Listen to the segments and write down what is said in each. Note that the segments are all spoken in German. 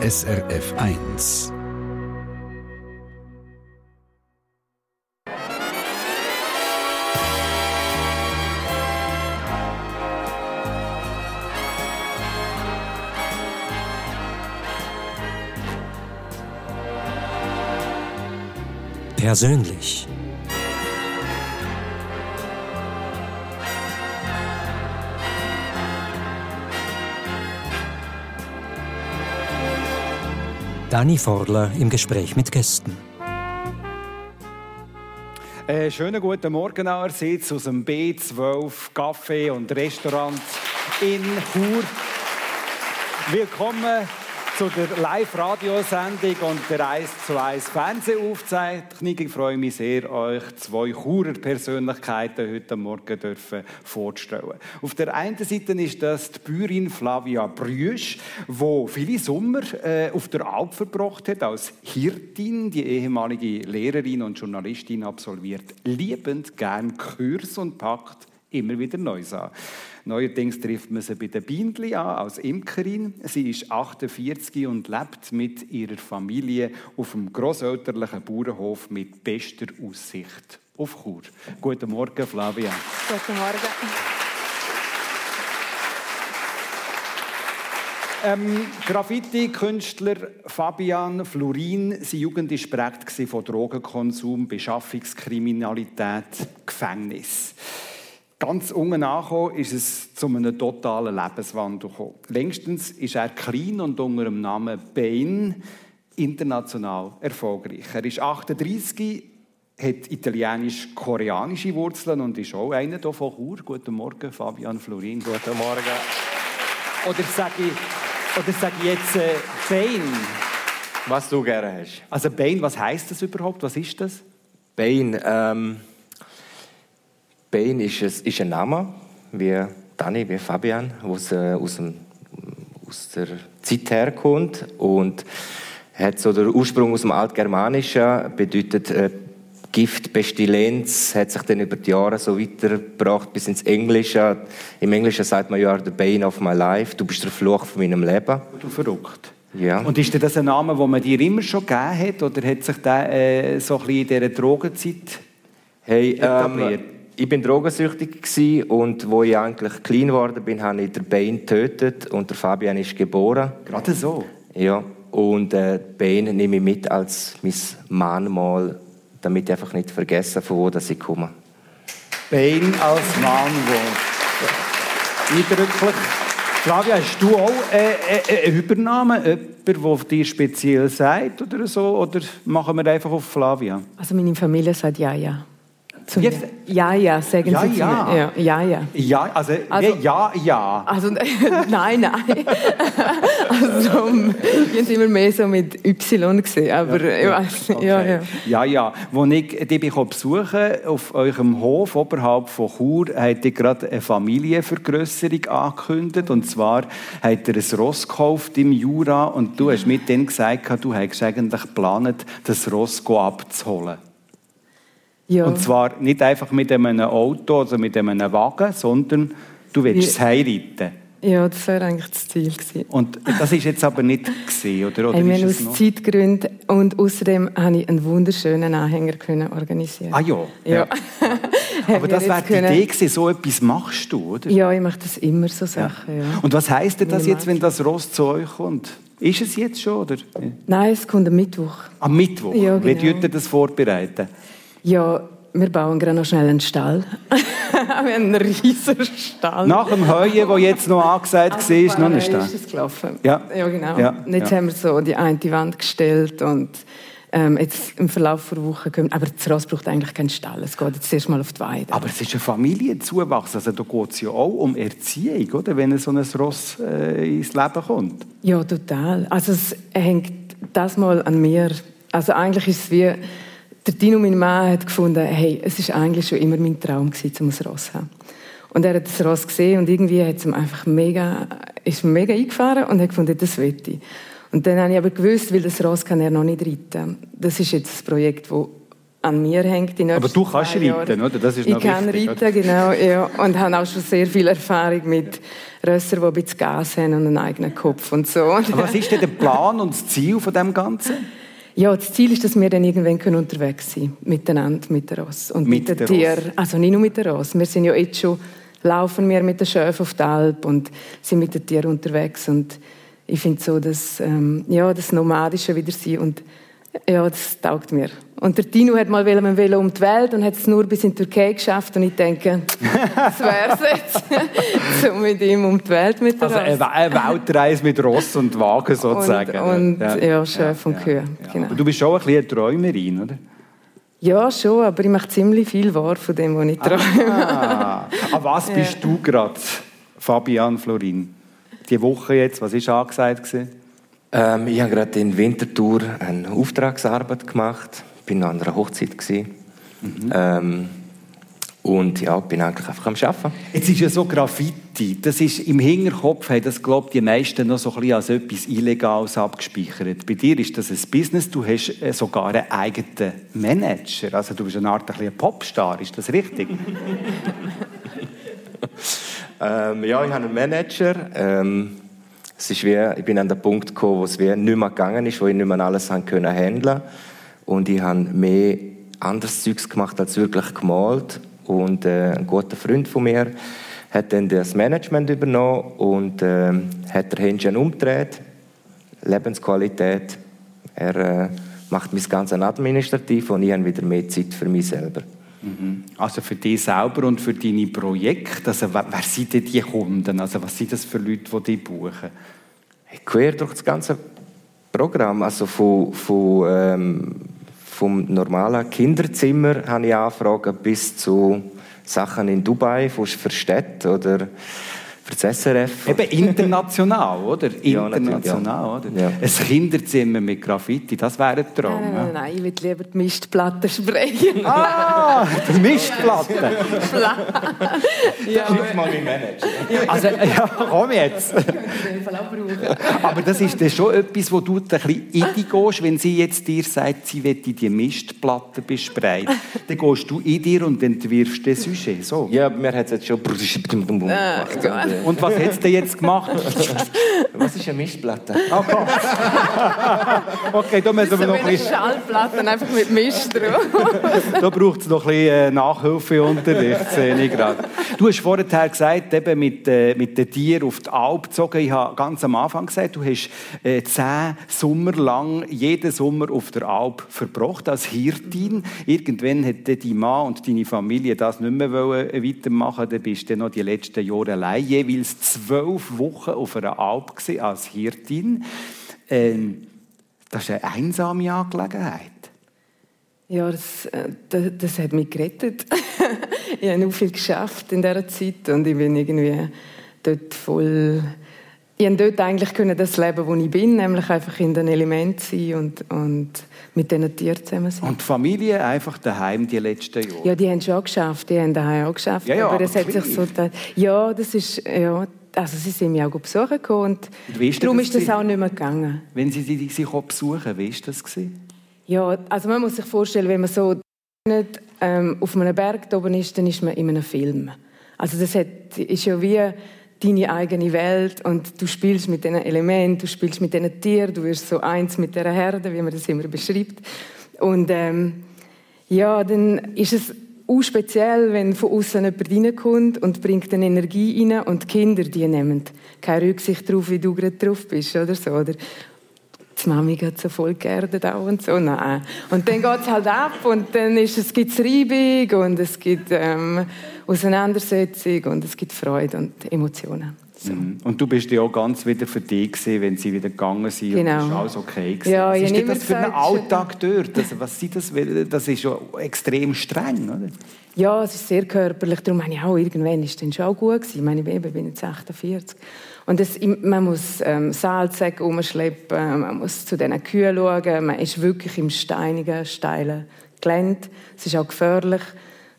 SRF 1. Persönlich. Dani Forler im Gespräch mit Gästen. Äh, schönen guten Morgen allerseits aus dem B12 Café und Restaurant in Chur. Willkommen zu der Live-Radiosendung und der 1 zu 1 Fernsehaufzeichnung. Ich freue mich sehr, euch zwei Churer Persönlichkeiten heute Morgen dürfen vorzustellen. Auf der einen Seite ist das die Bäuerin Flavia Brüsch, die viele Sommer äh, auf der Alp verbracht hat als Hirtin, die ehemalige Lehrerin und Journalistin absolviert, liebend gern Kurs und packt immer wieder Neues an. Neuerdings trifft man sie bei der Bindli an, als Imkerin. Sie ist 48 und lebt mit ihrer Familie auf einem grosselterlichen Bauernhof mit bester Aussicht auf Chur. Guten Morgen, Flavia. Guten Morgen. Ähm, Graffiti-Künstler Fabian Florin, seine Jugend war geprägt von Drogenkonsum, Beschaffungskriminalität, Gefängnis. Ganz unten angekommen ist es zu einem totalen Lebenswandel gekommen. Längstens ist er klein und unter dem Namen Bain international erfolgreich. Er ist 38, hat italienisch-koreanische Wurzeln und ist auch einer hier von Chur. Guten Morgen, Fabian Florin. Guten Morgen. Oder sage ich, oder sage ich jetzt äh, Bain? Was du gerne hast. Also Bain, was heißt das überhaupt? Was ist das? Bain, ähm, Bain ist, ein, ist ein Name, wie Dani, wie Fabian, aus, äh, aus, dem, aus der Zeit herkommt und hat so den Ursprung aus dem Altgermanischen, bedeutet äh, Gift, Pestilenz, hat sich dann über die Jahre so weitergebracht bis ins Englische. Im Englischen sagt man ja, the bane of my life, du bist der Fluch von meinem Leben. Du verrückt. Ja. Und ist das ein Name, den man dir immer schon gegeben hat, oder hat sich der äh, so ein bisschen in dieser Drogenzeit hey, etabliert? Ähm, ich bin drogensüchtig und wo ich eigentlich klein geworden bin, habe ich den Bein getötet und der Fabian ist geboren. Gerade so? Ja, und äh, Bein nehme ich mit als mein Mahnmal, damit ich einfach nicht vergesse, von wo das ich komme. Bein als Mahnmal. Eindrücklich. Flavia, hast du auch äh, äh, einen Übernahme? Jemand, der dir speziell sagt oder so? Oder machen wir einfach auf Flavia? Also meine Familie sagt ja, ja. Zu Jetzt- mir. Ja, ja, sagen Ja, sie zu ja. mir. Ja, ja, ja. Ja, also, Also- ja, ja. Also, nein, nein. also, wir haben immer mehr so mit Y gesehen, aber ich weiß nicht. Ja, ja. Ja, ja. Als ich dich besuche auf eurem Hof oberhalb von Chur, habt ihr gerade eine Familienvergrösserung angekündigt. Und zwar habt ihr ein Ross gekauft im Jura und du hast mit denen gesagt, du hättest eigentlich geplant, das Ross abzuholen. Ja. Und zwar nicht einfach mit einem Auto oder mit einem Wagen, sondern du willst es Ja. heiraten. ja, das wäre eigentlich das Ziel gewesen. Und das ist jetzt aber nicht gesehen, oder? oder haben es aus noch? Zeitgründen und außerdem habe ich einen wunderschönen Anhänger können organisieren. Ah ja. Ja. Aber das wäre die Idee gewesen, so etwas machst du, oder? Ja, ich mache das immer so Sachen. Ja. Und was heisst denn das Meine jetzt, wenn das Ross zu euch kommt? Ist es jetzt schon, oder? Nein, es kommt am Mittwoch. Am Mittwoch? Ja, Wie genau. ihr das vorbereiten? Ja, wir bauen gerade noch schnell einen Stall. wir haben einen riesen Stall. Nach dem Heuen, das jetzt noch angesagt war, ist noch ein Stall. ist es gelaufen. Ja. ja genau. Ja, jetzt ja. haben wir so die eine Wand gestellt und ähm, jetzt im Verlauf der Woche kommen. Aber das Ross braucht eigentlich keinen Stall. Es geht jetzt erst mal auf die Weide. Aber es ist ein Familienzuwachs. Also da geht es ja auch um Erziehung, oder? wenn so ein Ross äh, ins Leben kommt. Ja, total. Also es hängt das mal an mir. Also eigentlich ist es wie, der Dino, mein Mann, hat gefunden, hey, es ist eigentlich schon immer mein Traum gewesen, um ein Ross zu haben. Und er hat das Ross gesehen und irgendwie hat es ihm einfach mega, ist mega eingefahren und hat gefunden, das will ich. Und dann habe ich aber gewusst, weil das Ross kann er noch nicht reiten. Das ist jetzt das Projekt, das an mir hängt. Aber du kannst reiten, Jahre. oder? Das ist ich kann wichtig, reiten, oder? genau. Ja. Und habe auch schon sehr viel Erfahrung mit Rössern, die ein bisschen Gas haben und einen eigenen Kopf und so. Aber was ist denn der Plan und das Ziel von dem Ganzen? Ja, das Ziel ist, dass wir dann irgendwann unterwegs sein können, miteinander, mit der Ross und mit, mit den Tieren. Also nicht nur mit der Ross. Wir sind ja jetzt schon, laufen wir mit den Schöfen auf die Alp und sind mit den Tieren unterwegs und ich finde so, dass ähm, ja, das Nomadische wieder sein und ja, das taugt mir. Und der Tino hat mal um die Welt und hat es nur bis in die Türkei geschafft. Und ich denke, das wäre es jetzt, so mit ihm um die Welt mit der Also eine Weltreise mit Ross und Wagen sozusagen. Und, und ja, ja Chef ja, und Kühe. Ja, genau. Aber du bist schon ein bisschen eine Träumerin, oder? Ja, schon, aber ich mache ziemlich viel wahr von dem, was ich träume. Ah, an was bist du gerade, Fabian Florin? Die Woche jetzt, was war angesagt? Ähm, ich habe gerade in Winterthur eine Auftragsarbeit gemacht. Ich war an einer Hochzeit. Mhm. Ähm, und ja, bin eigentlich einfach am Arbeiten. Jetzt ist ja so Graffiti, das ist im Hinterkopf, haben das glaubt die meisten noch so ein bisschen als etwas Illegales abgespeichert. Bei dir ist das ein Business, du hast äh, sogar einen eigenen Manager, also du bist eine Art ein Popstar, ist das richtig? ähm, ja, ich habe einen Manager. Ähm, es ist wie, ich bin an den Punkt gekommen, wo es wie nicht mehr gegangen ist, wo ich nicht mehr alles handeln und ich habe mehr anderes Zeugs gemacht als wirklich gemalt und äh, ein guter Freund von mir hat dann das Management übernommen und äh, hat der Händchen umgedreht, Lebensqualität. Er äh, macht mein ganzes administrativ und ich habe wieder mehr Zeit für mich selber. Mhm. Also für dich selber und für deine Projekte, also wer, wer sind denn die Kunden? Also was sind das für Leute, die dich buchen? Quer durch das ganze Programm, also von, von ähm, vom normalen Kinderzimmer habe ich Anfragen bis zu Sachen in Dubai für Städte oder für das SRF. Eben international, oder? International, ja, oder? Ja. Ein Kinderzimmer mit Graffiti, das wäre ein Traum. Nein, nein, nein, ich würde lieber die Mistplatte sprechen. ah, die Mistplatte. ja. Schick mal meinen Manager. Also, ja, komm jetzt. Aber das ist dann schon etwas, wo du ein bisschen in dich gehst, wenn sie jetzt dir sagt, sie will die Mistplatte besprechen. Dann gehst du in dir und entwirfst das Sujet. So. Ja, mir hat es jetzt schon ah, gemacht. Und was hättest du jetzt gemacht? was ist eine Mischplatte? Oh Gott. okay, da müssen wir noch ein bisschen... Schallplatten, einfach mit Misch drauf. da braucht es noch ein bisschen äh, Nachhilfeunterricht, sehe ich gerade. Du hast vorher gesagt, eben mit, äh, mit den Tieren auf die Alp gezogen. Ich habe ganz am Anfang gesagt, du hast äh, zehn Sommer lang jeden Sommer auf der Alp verbracht als Hirtin. Irgendwann hat dein Mann und deine Familie das nicht mehr weitermachen Dann bist du noch die letzten Jahre allein jeweils zwölf Wochen auf einer Alp als Hirtin. Ähm, das ist eine einsame Angelegenheit. Ja, das, äh, das, das hat mich gerettet. ich habe noch viel geschafft in dieser Zeit und ich bin irgendwie dort voll ich konnte dort eigentlich das leben, wo ich bin, nämlich einfach in den Elementen sein und, und mit diesen Tieren zusammen sein. Und die Familie einfach daheim die letzten Jahre? Ja, die haben schon geschafft, die haben daheim auch geschafft. Ja, ja, aber es hat sich so... Ja, das ist... Ja, also sie sind mich auch besuchen gekommen und, und darum ist das auch nicht mehr gegangen. Wenn sie sich besuchen, wie war das? Ja, also man muss sich vorstellen, wenn man so nicht, ähm, auf einem Berg oben ist, dann ist man in einem Film. Also das hat, ist ja wie deine eigene Welt und du spielst mit diesen Elementen, du spielst mit diesen Tieren, du wirst so eins mit der Herde, wie man das immer beschreibt. Und ähm, ja, dann ist es auch speziell, wenn von außen jemand reinkommt und bringt eine Energie rein und die Kinder, die nehmen keine Rücksicht darauf, wie du gerade drauf bist oder so. Oder die Mami geht so voll geerdet auch und so. Nein. Und dann geht es halt ab und dann ist es, gibt es Reibung und es gibt ähm, Auseinandersetzung und es gibt Freude und Emotionen. So. Mhm. Und du bist ja auch ganz wieder für dich gewesen, wenn sie wieder gegangen sind genau. und alles okay gewesen. Ja, was ist denn das für ein Alltag dort? Also, was sind das? Das ist ja extrem streng, oder? Ja, es ist sehr körperlich. Darum meine ich auch, irgendwann ist es schon auch gut gewesen. Ich meine, ich bin jetzt 48. Und das, man muss ähm, Salzsäcke umschleppen, man muss zu diesen Kühen schauen, man ist wirklich im steinigen, steilen Gelände. Es ist auch gefährlich.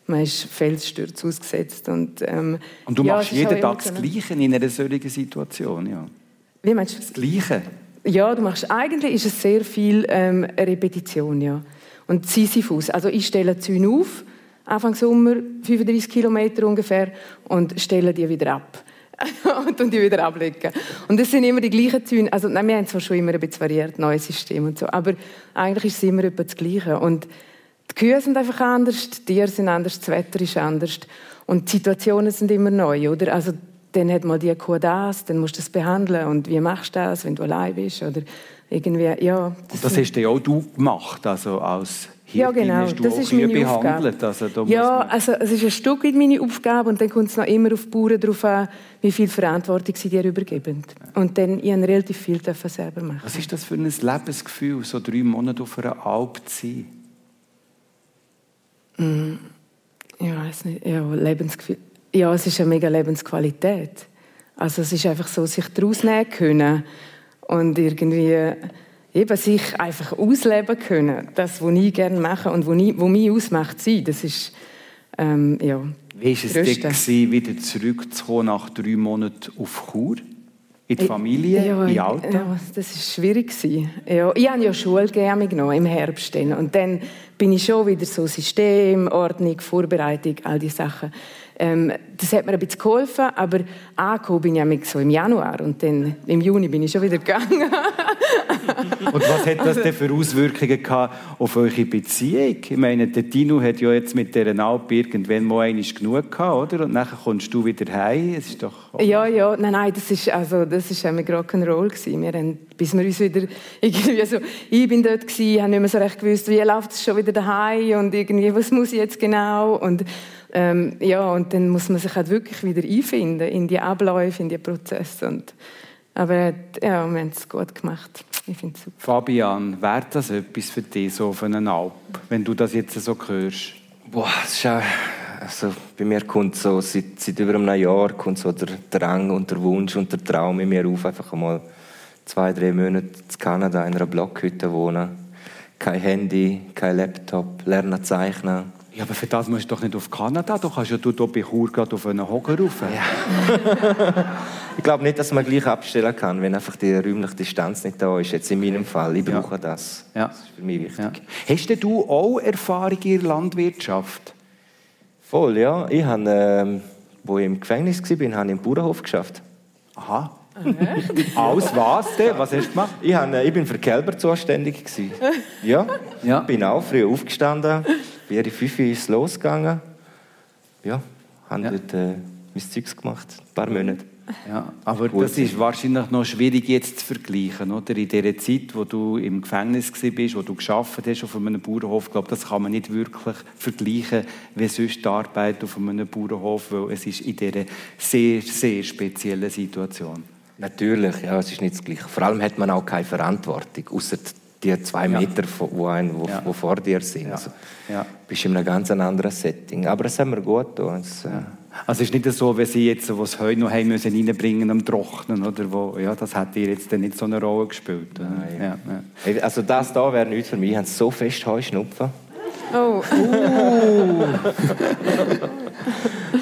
Man ist Felsstürzen ausgesetzt. Und, ähm, und du ja, machst jeden Tag das Gleiche in einer solchen Situation, ja? Wie meinst du? Das Gleiche? Ja, du machst, eigentlich ist es sehr viel ähm, Repetition, ja. Und Sisyphus. Also ich stelle Zäune auf, Anfang Sommer, 35 Kilometer ungefähr, und stelle die wieder ab. und die wieder ablegen. Und das sind immer die gleichen Zäune. Also, nein, wir haben zwar schon immer ein bisschen variiert, neues System und so, aber eigentlich ist es immer etwa das Gleiche. Und die Kühe sind einfach anders, die Tiere sind anders, das Wetter ist anders und die Situationen sind immer neu, oder? Also, dann hat mal die Kuh das, dann musst du das behandeln und wie machst du das, wenn du allein bist oder irgendwie, ja. Das, und das hast ja auch du gemacht, also als ja, genau. das ist meine behandelt. Also, ja, also es ist ein Stück weit meine Aufgabe und dann kommt es noch immer auf die Bauern darauf an, wie viel Verantwortung sie dir übergeben. Und dann ich relativ viel selber machen. Was ist das für ein Lebensgefühl, so drei Monate auf einer Alp zu sein? Mm, ich weiß nicht. Ja, Lebensgefühl. Ja, es ist eine mega Lebensqualität. Also es ist einfach so, sich daraus nehmen können und irgendwie eben sich einfach ausleben können. Das, was ich gerne mache und was, ich, was mich ausmacht, sein, das ist, ähm, ja, Wie war es dir, wieder zurückzukommen nach drei Monaten auf Chur? In die Familie, ja, in Alltag? Ja, das war schwierig. Ja, ich habe ja Schule genommen im Herbst. Und dann bin ich schon wieder so System, Ordnung, Vorbereitung, all diese Sachen ähm, das hat mir ein bisschen geholfen, aber angekommen bin ich so im Januar und dann im Juni bin ich schon wieder gegangen. und was hat das denn für Auswirkungen gehabt auf eure Beziehung? Ich meine, der Tino hat ja jetzt mit dieser Alp irgendwann mal einmal genug gehabt, oder? Und dann kommst du wieder heim. Es ist doch ja, ja, nein, nein, das ist also das ist einmal Rock'n'Roll gewesen. Wir haben, bis wir uns wieder irgendwie so, ich bin dort gewesen, habe nicht mehr so recht gewusst, wie läuft es schon wieder daheim und irgendwie was muss ich jetzt genau und ähm, ja, und dann muss man sich halt wirklich wieder einfinden in die Abläufe, in die Prozesse. Und, aber ja, wir haben es gut gemacht. Ich finde super. Fabian, wäre das etwas für dich, so auf einen Alp, wenn du das jetzt so hörst? Boah, das ist auch, also bei mir kommt so, seit, seit über einem Jahr kommt so der Drang und der Wunsch und der Traum in mir auf, einfach einmal zwei, drei Monate in Kanada in einer Blockhütte wohnen. Kein Handy, kein Laptop, lernen zeichnen ja, aber für das musst du doch nicht auf Kanada. Du kannst ja du hier bei Chur gerade auf einen Hocker rauf. Ja. ich glaube nicht, dass man gleich abstellen kann, wenn einfach die räumliche Distanz nicht da ist. Jetzt in meinem Fall. Ich brauche ja. das. Ja. Das ist für mich wichtig. Hast du auch Erfahrung in der Landwirtschaft? Voll, ja. Ich habe, äh, wo ich im Gefängnis war, habe ich im Bauernhof geschafft. Aha. Aus was denn? Was hast du gemacht? Ich, habe, äh, ich bin für Kälber zuständig. ja. ja. Bin auch früh aufgestanden wäre ich fünf ist losgegangen. Ja, habe ja. dort äh, mein Zeugs gemacht, ein paar Monate. Ja, aber Gut. das ist wahrscheinlich noch schwierig jetzt zu vergleichen, oder? In der Zeit, wo du im Gefängnis bist, wo du geschafft hast auf einem Bauernhof, glaube das kann man nicht wirklich vergleichen wie sonst die Arbeit auf einem Bauernhof, weil es ist in dieser sehr, sehr speziellen Situation. Natürlich, ja, es ist nicht das Gleiche. Vor allem hat man auch keine Verantwortung, außer die zwei Meter, wo, ein, wo, ja. wo vor dir sind. Ja. Also, ja. bist in einem ganz anderen Setting. Aber das haben wir gut getan. Es, ja. Also es ist nicht so, wie sie jetzt, was Heu noch haben müssen, reinbringen am Trocknen, oder wo, ja, das hat ihr jetzt nicht so eine Rolle gespielt. Ja, ja. Also das da wäre nichts für mich. Ich habe so fest Heuschnupfen. Oh. Uh.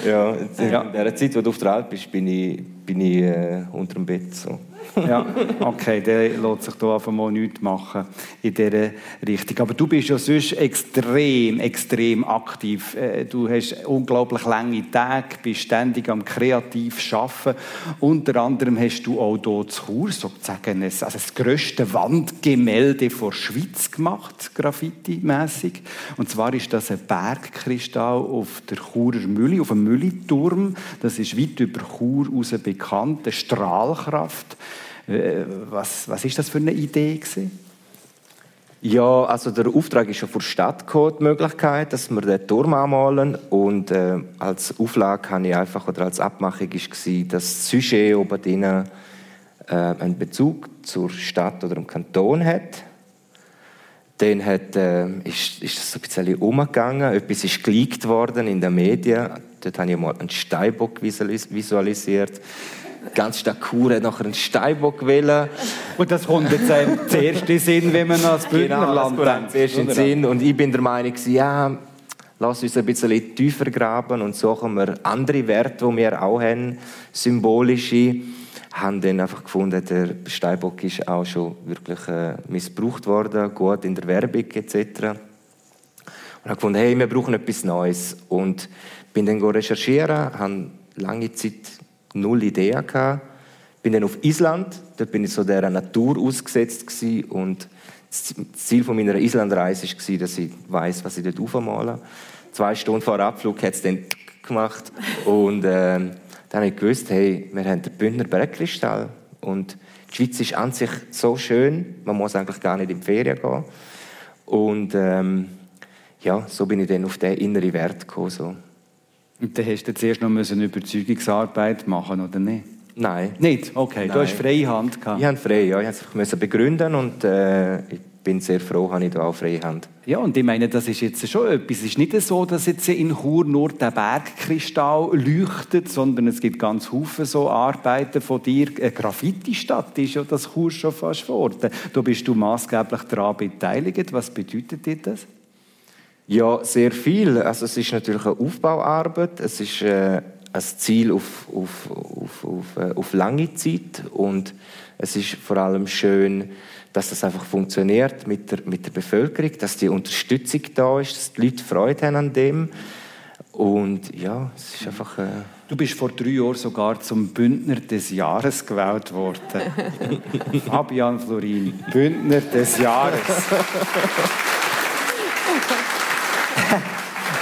ja, in der Zeit, wo du auf der Alp bist, bin ich, bin ich äh, unter dem Bett. So ja, okay, der lässt sich da einfach mal nichts machen in dieser Richtung. Aber du bist ja sonst extrem, extrem aktiv. Äh, du hast unglaublich lange Tage, bist ständig am kreativ arbeiten. Unter anderem hast du auch hier zu Chur sozusagen also das grösste Wandgemälde der Schweiz gemacht, graffiti-mässig. Und zwar ist das ein Bergkristall auf der Churer Mühle, auf dem Mülliturm. Das ist weit über Chur heraus bekannt, eine Strahlkraft. Äh, was, was ist das für eine Idee gewesen? Ja, also der Auftrag ist ja vor Stadt gekommen, die Möglichkeit, dass wir den Turm anmalen und äh, als Auflage habe ich einfach oder als Abmachung ist gewesen, dass das Sujet oben drin äh, einen Bezug zur Stadt oder dem Kanton hat. Dann hat, äh, ist, ist es ein bisschen umgegangen, etwas ist geleakt worden in den Medien. Dort habe ich mal einen Steinbock visualisiert ganz Stakur hat nachher einen Steinbock wählen. Und das kommt jetzt einem zuerst in Sinn, wenn man Bündnerland genau, denkt. Zuerst in Sinn. Und ich bin der Meinung, ja, lass uns ein bisschen tiefer graben und suchen wir andere Werte, die wir auch haben, symbolische. Haben dann einfach gefunden, der Steinbock ist auch schon wirklich äh, missbraucht worden, gut in der Werbung etc. Und habe gefunden, hey, wir brauchen etwas Neues. Und bin dann recherchieren, habe lange Zeit null Ideen gehabt. Bin dann auf Island, dort bin ich so der Natur ausgesetzt gewesen und das Ziel von meiner Islandreise war, dass ich weiß, was ich dort aufmale. Zwei Stunden vor Abflug hat es dann gemacht und äh, dann habe ich gewusst, hey, wir haben den Bündner Bergkristall und die Schweiz ist an sich so schön, man muss eigentlich gar nicht in die Ferien gehen. Und ähm, ja, so bin ich dann auf den inneren Wert gekommen. So. Und dann hast du zuerst noch eine Überzeugungsarbeit machen, oder nicht? Nein. Nicht? Okay, Nein. du hast freie Hand gehabt. Ich hatte frei, ja. Ich musste es begründen und äh, ich bin sehr froh, dass ich da auch freie Hand. Ja, und ich meine, das ist jetzt schon etwas. Es ist nicht so, dass jetzt in Chur nur der Bergkristall leuchtet, sondern es gibt ganz viele so Arbeiten von dir. Eine Graffiti-Stadt ist ja das Chur schon fast geworden. Da bist du maßgeblich daran beteiligt. Was bedeutet dir das? Ja, sehr viel. Also es ist natürlich eine Aufbauarbeit. Es ist äh, ein Ziel auf, auf, auf, auf, äh, auf lange Zeit und es ist vor allem schön, dass das einfach funktioniert mit der, mit der Bevölkerung, dass die Unterstützung da ist, dass die Leute Freude haben an dem. Und ja, es ist einfach... Äh du bist vor drei Jahren sogar zum Bündner des Jahres gewählt worden. Fabian Florin, Bündner des Jahres.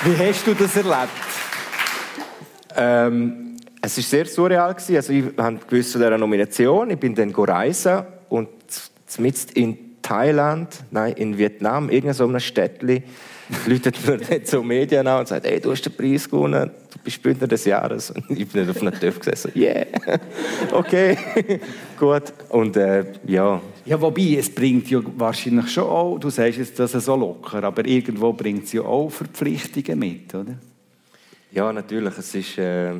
Wie hast du das erlebt? Ähm, es war sehr surreal. Gewesen. Also ich gewusst von dieser Nomination. Ich bin dann reisen mitten in Thailand, nein, in Vietnam, irgendein so einem Städtchen, läutet mir nicht so Medien an und sagt, hey, du hast den Preis gewonnen, du bist Bündner des Jahres. Und ich bin nicht auf einem TÜV gesessen, yeah, okay, gut. Und äh, ja. Ja, wobei, es bringt ja wahrscheinlich schon auch, du sagst jetzt, das ist so locker, aber irgendwo bringt es ja auch Verpflichtungen mit, oder? Ja, natürlich, es ist... Äh,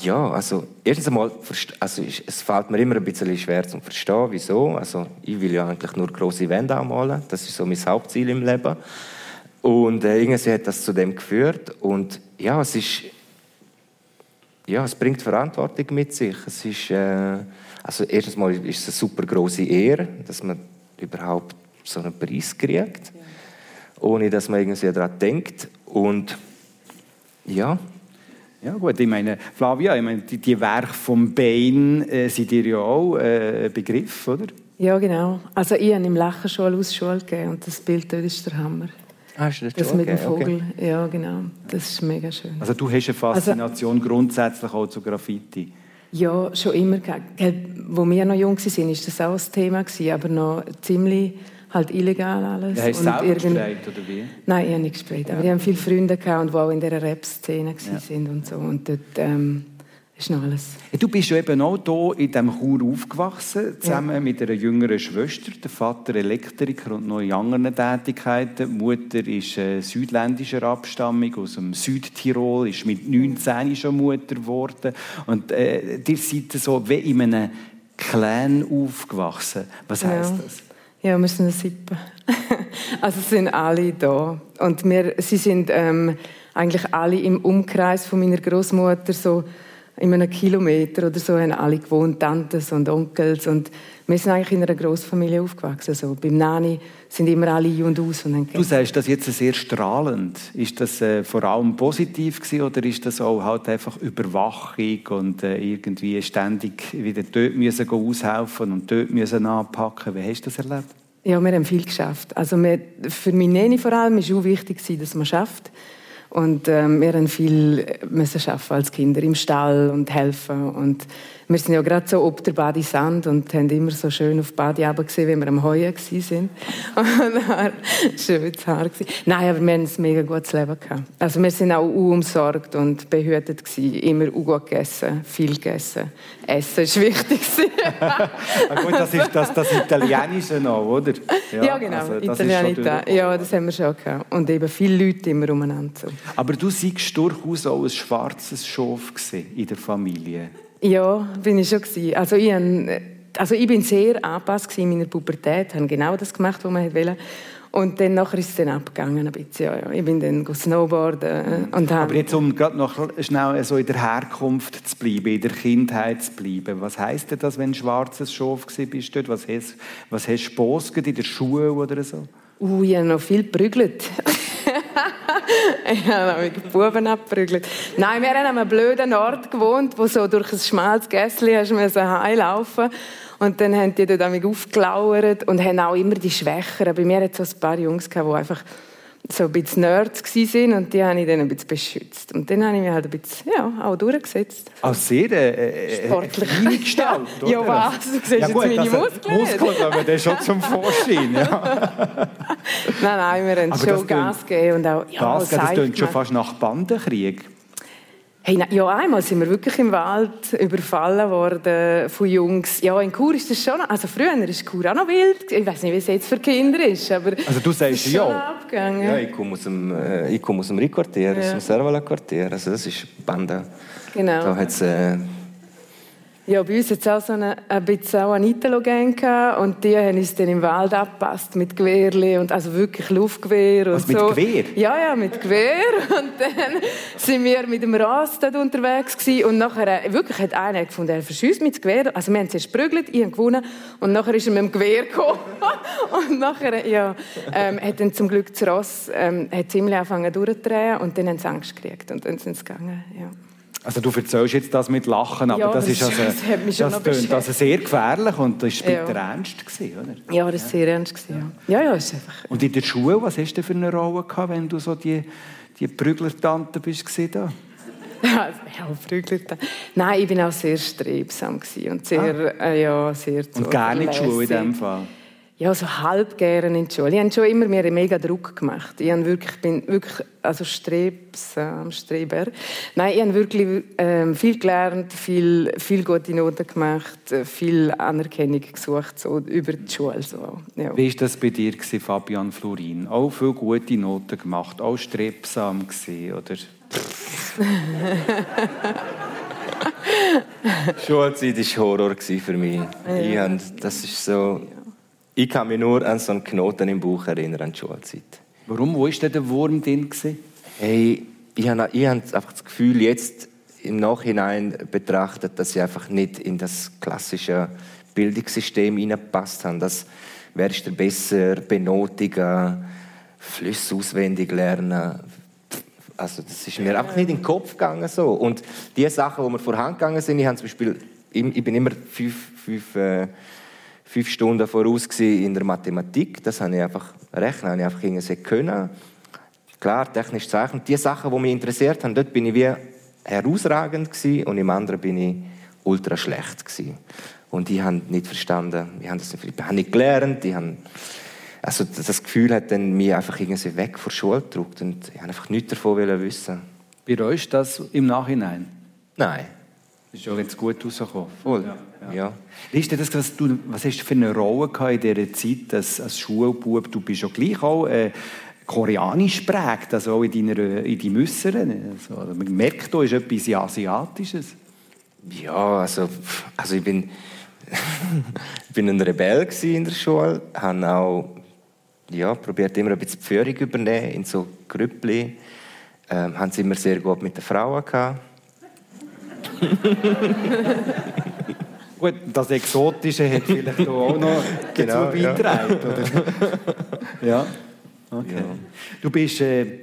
ja, also erstens einmal, also es fällt mir immer ein bisschen schwer zu verstehen, wieso. Also ich will ja eigentlich nur große Wände anmalen, das ist so mein Hauptziel im Leben. Und äh, irgendwie hat das zu dem geführt und ja, es ist, ja, es bringt Verantwortung mit sich. Es ist, äh, also erstens mal ist es eine super große Ehre, dass man überhaupt so einen Preis kriegt, ja. ohne dass man irgendwie daran denkt und ja, ja gut, ich meine, Flavia, ich meine, die, die Werke vom Bain äh, sind dir ja auch äh, ein Begriff, oder? Ja, genau. Also ich habe im Lächenschule Ausschule gegeben und das Bild dort ist der Hammer. Ah, ist das, das mit dem Vogel, okay. ja genau, das ist mega schön. Also du hast eine Faszination also, grundsätzlich auch zu Graffiti? Ja, schon immer. Wo wir noch jung waren, war das auch ein Thema, aber noch ziemlich halt illegal alles. Ja, hast du selber irgend... gesprayt, oder wie? Nein, ich habe nicht gesprayt. Aber ja. ich habe viele Freunde gehabt, die auch in dieser Rap-Szene ja. sind und so. Und dort ähm, ist noch alles. Du bist ja eben auch hier in diesem Chur aufgewachsen, zusammen ja. mit einer jüngeren Schwester. Der Vater Elektriker und noch in anderen Tätigkeiten. Die Mutter ist äh, südländischer Abstammung, aus dem Südtirol, ist mit 19 schon Mutter geworden. Und äh, ihr seid so wie in einem Clan aufgewachsen. Was heisst ja. das? Ja, wir sind eine Sippe. also sind alle da. Und wir, sie sind ähm, eigentlich alle im Umkreis von meiner Großmutter so in einem Kilometer oder so haben alle gewohnt, Tanten und Onkels und wir sind eigentlich in einer Großfamilie aufgewachsen. So. Beim Nani sind immer alle ein und aus. Und du sagst das jetzt sehr strahlend. Ist das äh, vor allem positiv gewesen, oder ist das auch halt einfach Überwachung und äh, irgendwie ständig wieder dort müssen aushelfen und dort müssen anpacken? Wie hast du das erlebt? Ja, wir haben viel geschafft. Also wir, für meine Neni vor allem ist auch wichtig, dass man schafft. Und ähm, wir haben viel müssen schaffen als Kinder im Stall und helfen und wir sind ja gerade so ob der Badi Sand und haben immer so schön auf Badi gesehen, wenn wir am Heuen waren. Und schönes Haar. Nein, aber wir haben ein mega gutes Leben gehabt. Also wir sind auch umsorgt und behütet gewesen. Immer gut gegessen, viel gegessen. Essen ist wichtig. ah, gut, das ist das, das Italienische noch, oder? Ja, ja genau. Also, das Italienita. Ja, das haben wir schon gehabt. Und eben viele Leute immer umeinander. Aber du siehst durchaus auch ein schwarzes Schaf in der Familie. Ja, bin ich schon. Also ich, also ich bin sehr angepasst in meiner Pubertät, habe genau das gemacht, was man wollte. Und dann nachher ist es dann abgegangen ein bisschen. Ja, ja. Ich bin dann snowboarden und Aber jetzt um noch schnell so in der Herkunft zu bleiben, in der Kindheit zu bleiben. Was heisst denn das, wenn du ein schwarzes Schaf dort? Was hast, was hast du in der Schule oder so? Uh, ich habe noch viel geprügelt. ich habe mit den Buben abgeprügelt. Nein, wir haben an einem blöden Ort gewohnt, wo so durch ein schmales Gässchen heimlaufen und dann haben die dort aufgelauert und haben auch immer die Schwächeren. Bei mir hat es so ein paar Jungs gehabt, die einfach so ein bisschen Nerds waren und die habe ich dann ein bisschen beschützt. Und dann habe ich mich halt ein bisschen, ja, auch durchgesetzt. Als sehr äh, Sportlich. feine Gestalt, oder? ja, was? Du siehst ja, gut, jetzt meine Muskeln. Muskeln kommen dann schon zum Vorschein, ja. nein, nein, wir haben Aber schon Gas gegeben und auch, ja, Gas geben, das klingt schon fast nach Bandenkrieg. Hey, na, ja, einmal sind wir wirklich im Wald überfallen worden von Jungs. Ja, in Chur ist das schon, also früher ist Chur auch noch wild. Ich weiß nicht, wie es jetzt für Kinder ist, aber Also du sagst ja. Ja, ich komme aus dem, äh, ich komme aus dem Rheinquartier, ja. aus dem Servala-Quartier, also das ist Bande. Genau. Da hat's, äh, ja, bei uns hat es auch so eine, ein bisschen auch eine Italo-Gang und die haben uns dann im Wald abgepasst mit Gewehrli und also wirklich Luftgewehr und Was, mit so. Gewehr? Ja, ja, mit Gewehr und dann sind wir mit dem Rast dort unterwegs gewesen. und nachher wirklich hat einer gefunden, er verschießt mit dem Gewehr, also wir haben zuerst prügelt, ich habe gewonnen und nachher ist er mit dem Gewehr gekommen und nachher, ja, ähm, hat dann zum Glück das Ross ähm, hat ziemlich angefangen durchzudrehen und dann haben sie Angst gekriegt und dann sind sie gegangen, ja. Also du erzählst jetzt das mit Lachen, aber ja, das, das, ist also, das, das, tönt also sehr gefährlich und das war bitter ja. ernst, gewesen, oder? Ja, das war sehr ernst. Gewesen, ja. ja, ja, ist einfach... Und in der Schule, was hast du für eine Rolle gehabt, wenn du so die, die Prüglertante bist da? ja, Prüglertante. Nein, ich war auch sehr strebsam und sehr, ah. äh, ja, sehr Und gerne in die Schule in dem Fall? Ja, so halb gerne in die Schule. Ich habe schon immer mir einen mega Druck gemacht. Ich wirklich, bin wirklich also strebsam, Streber. Nein, ich habe wirklich ähm, viel gelernt, viel, viel gute Noten gemacht, viel Anerkennung gesucht so, über die Schule. So. Ja. Wie war das bei dir, gewesen, Fabian Florin? Auch viele gute Noten gemacht, auch strebsam gewesen, oder? Schulzeit war Horror für mich. Ja. Ich, das ist so ich kann mich nur an so einen Knoten im Buch erinnern, an die Schulzeit. Warum? Wo war denn der Wurm drin? Hey, ich habe, ich habe einfach das Gefühl, jetzt im Nachhinein betrachtet, dass ich einfach nicht in das klassische Bildungssystem hineingepasst habe. Das wärst du besser benotigen, Flüsse auswendig lernen. Also das ist mir einfach nicht in den Kopf gegangen so. Und die Sachen, die mir vorhanden gegangen sind, ich habe zum Beispiel, ich bin immer fünf, fünf äh, fünf Stunden voraus in der Mathematik. Das habe ich einfach rechnen, habe ich einfach irgendwie können. Klar, technisch zeichnen. Die Sachen, die mich interessiert haben, dort bin ich wie herausragend gewesen, und im anderen bin ich ultra schlecht gewesen. Und die haben nicht verstanden, ich habe das nicht, ich habe nicht gelernt, ich habe, also das Gefühl hat dann mich einfach irgendwie weg von der Schule gedrückt und ich habe einfach nichts davon wissen. Bereust du das im Nachhinein? Nein. Das ist ja jetzt gut rausgekommen. Voll, ja. Ja. Wie ist das, was, du, was hast du für eine Rolle in dieser Zeit als, als Schulbub? Du bist ja gleich auch äh, koreanisch prägt, also auch in deiner in die Müsseren. Also, man merkt, da ist etwas Asiatisches. Ja, also, also ich bin, ich bin ein Rebell in der Schule, habe auch ja, probiert immer ein bisschen Führung übernehmen in so Grüppli. Ähm, haben sie immer sehr gut mit den Frauen gehabt Gut, das Exotische hat vielleicht auch noch genau, dazu beigetragen, ja. oder? ja. Okay. Ja. Du bist äh,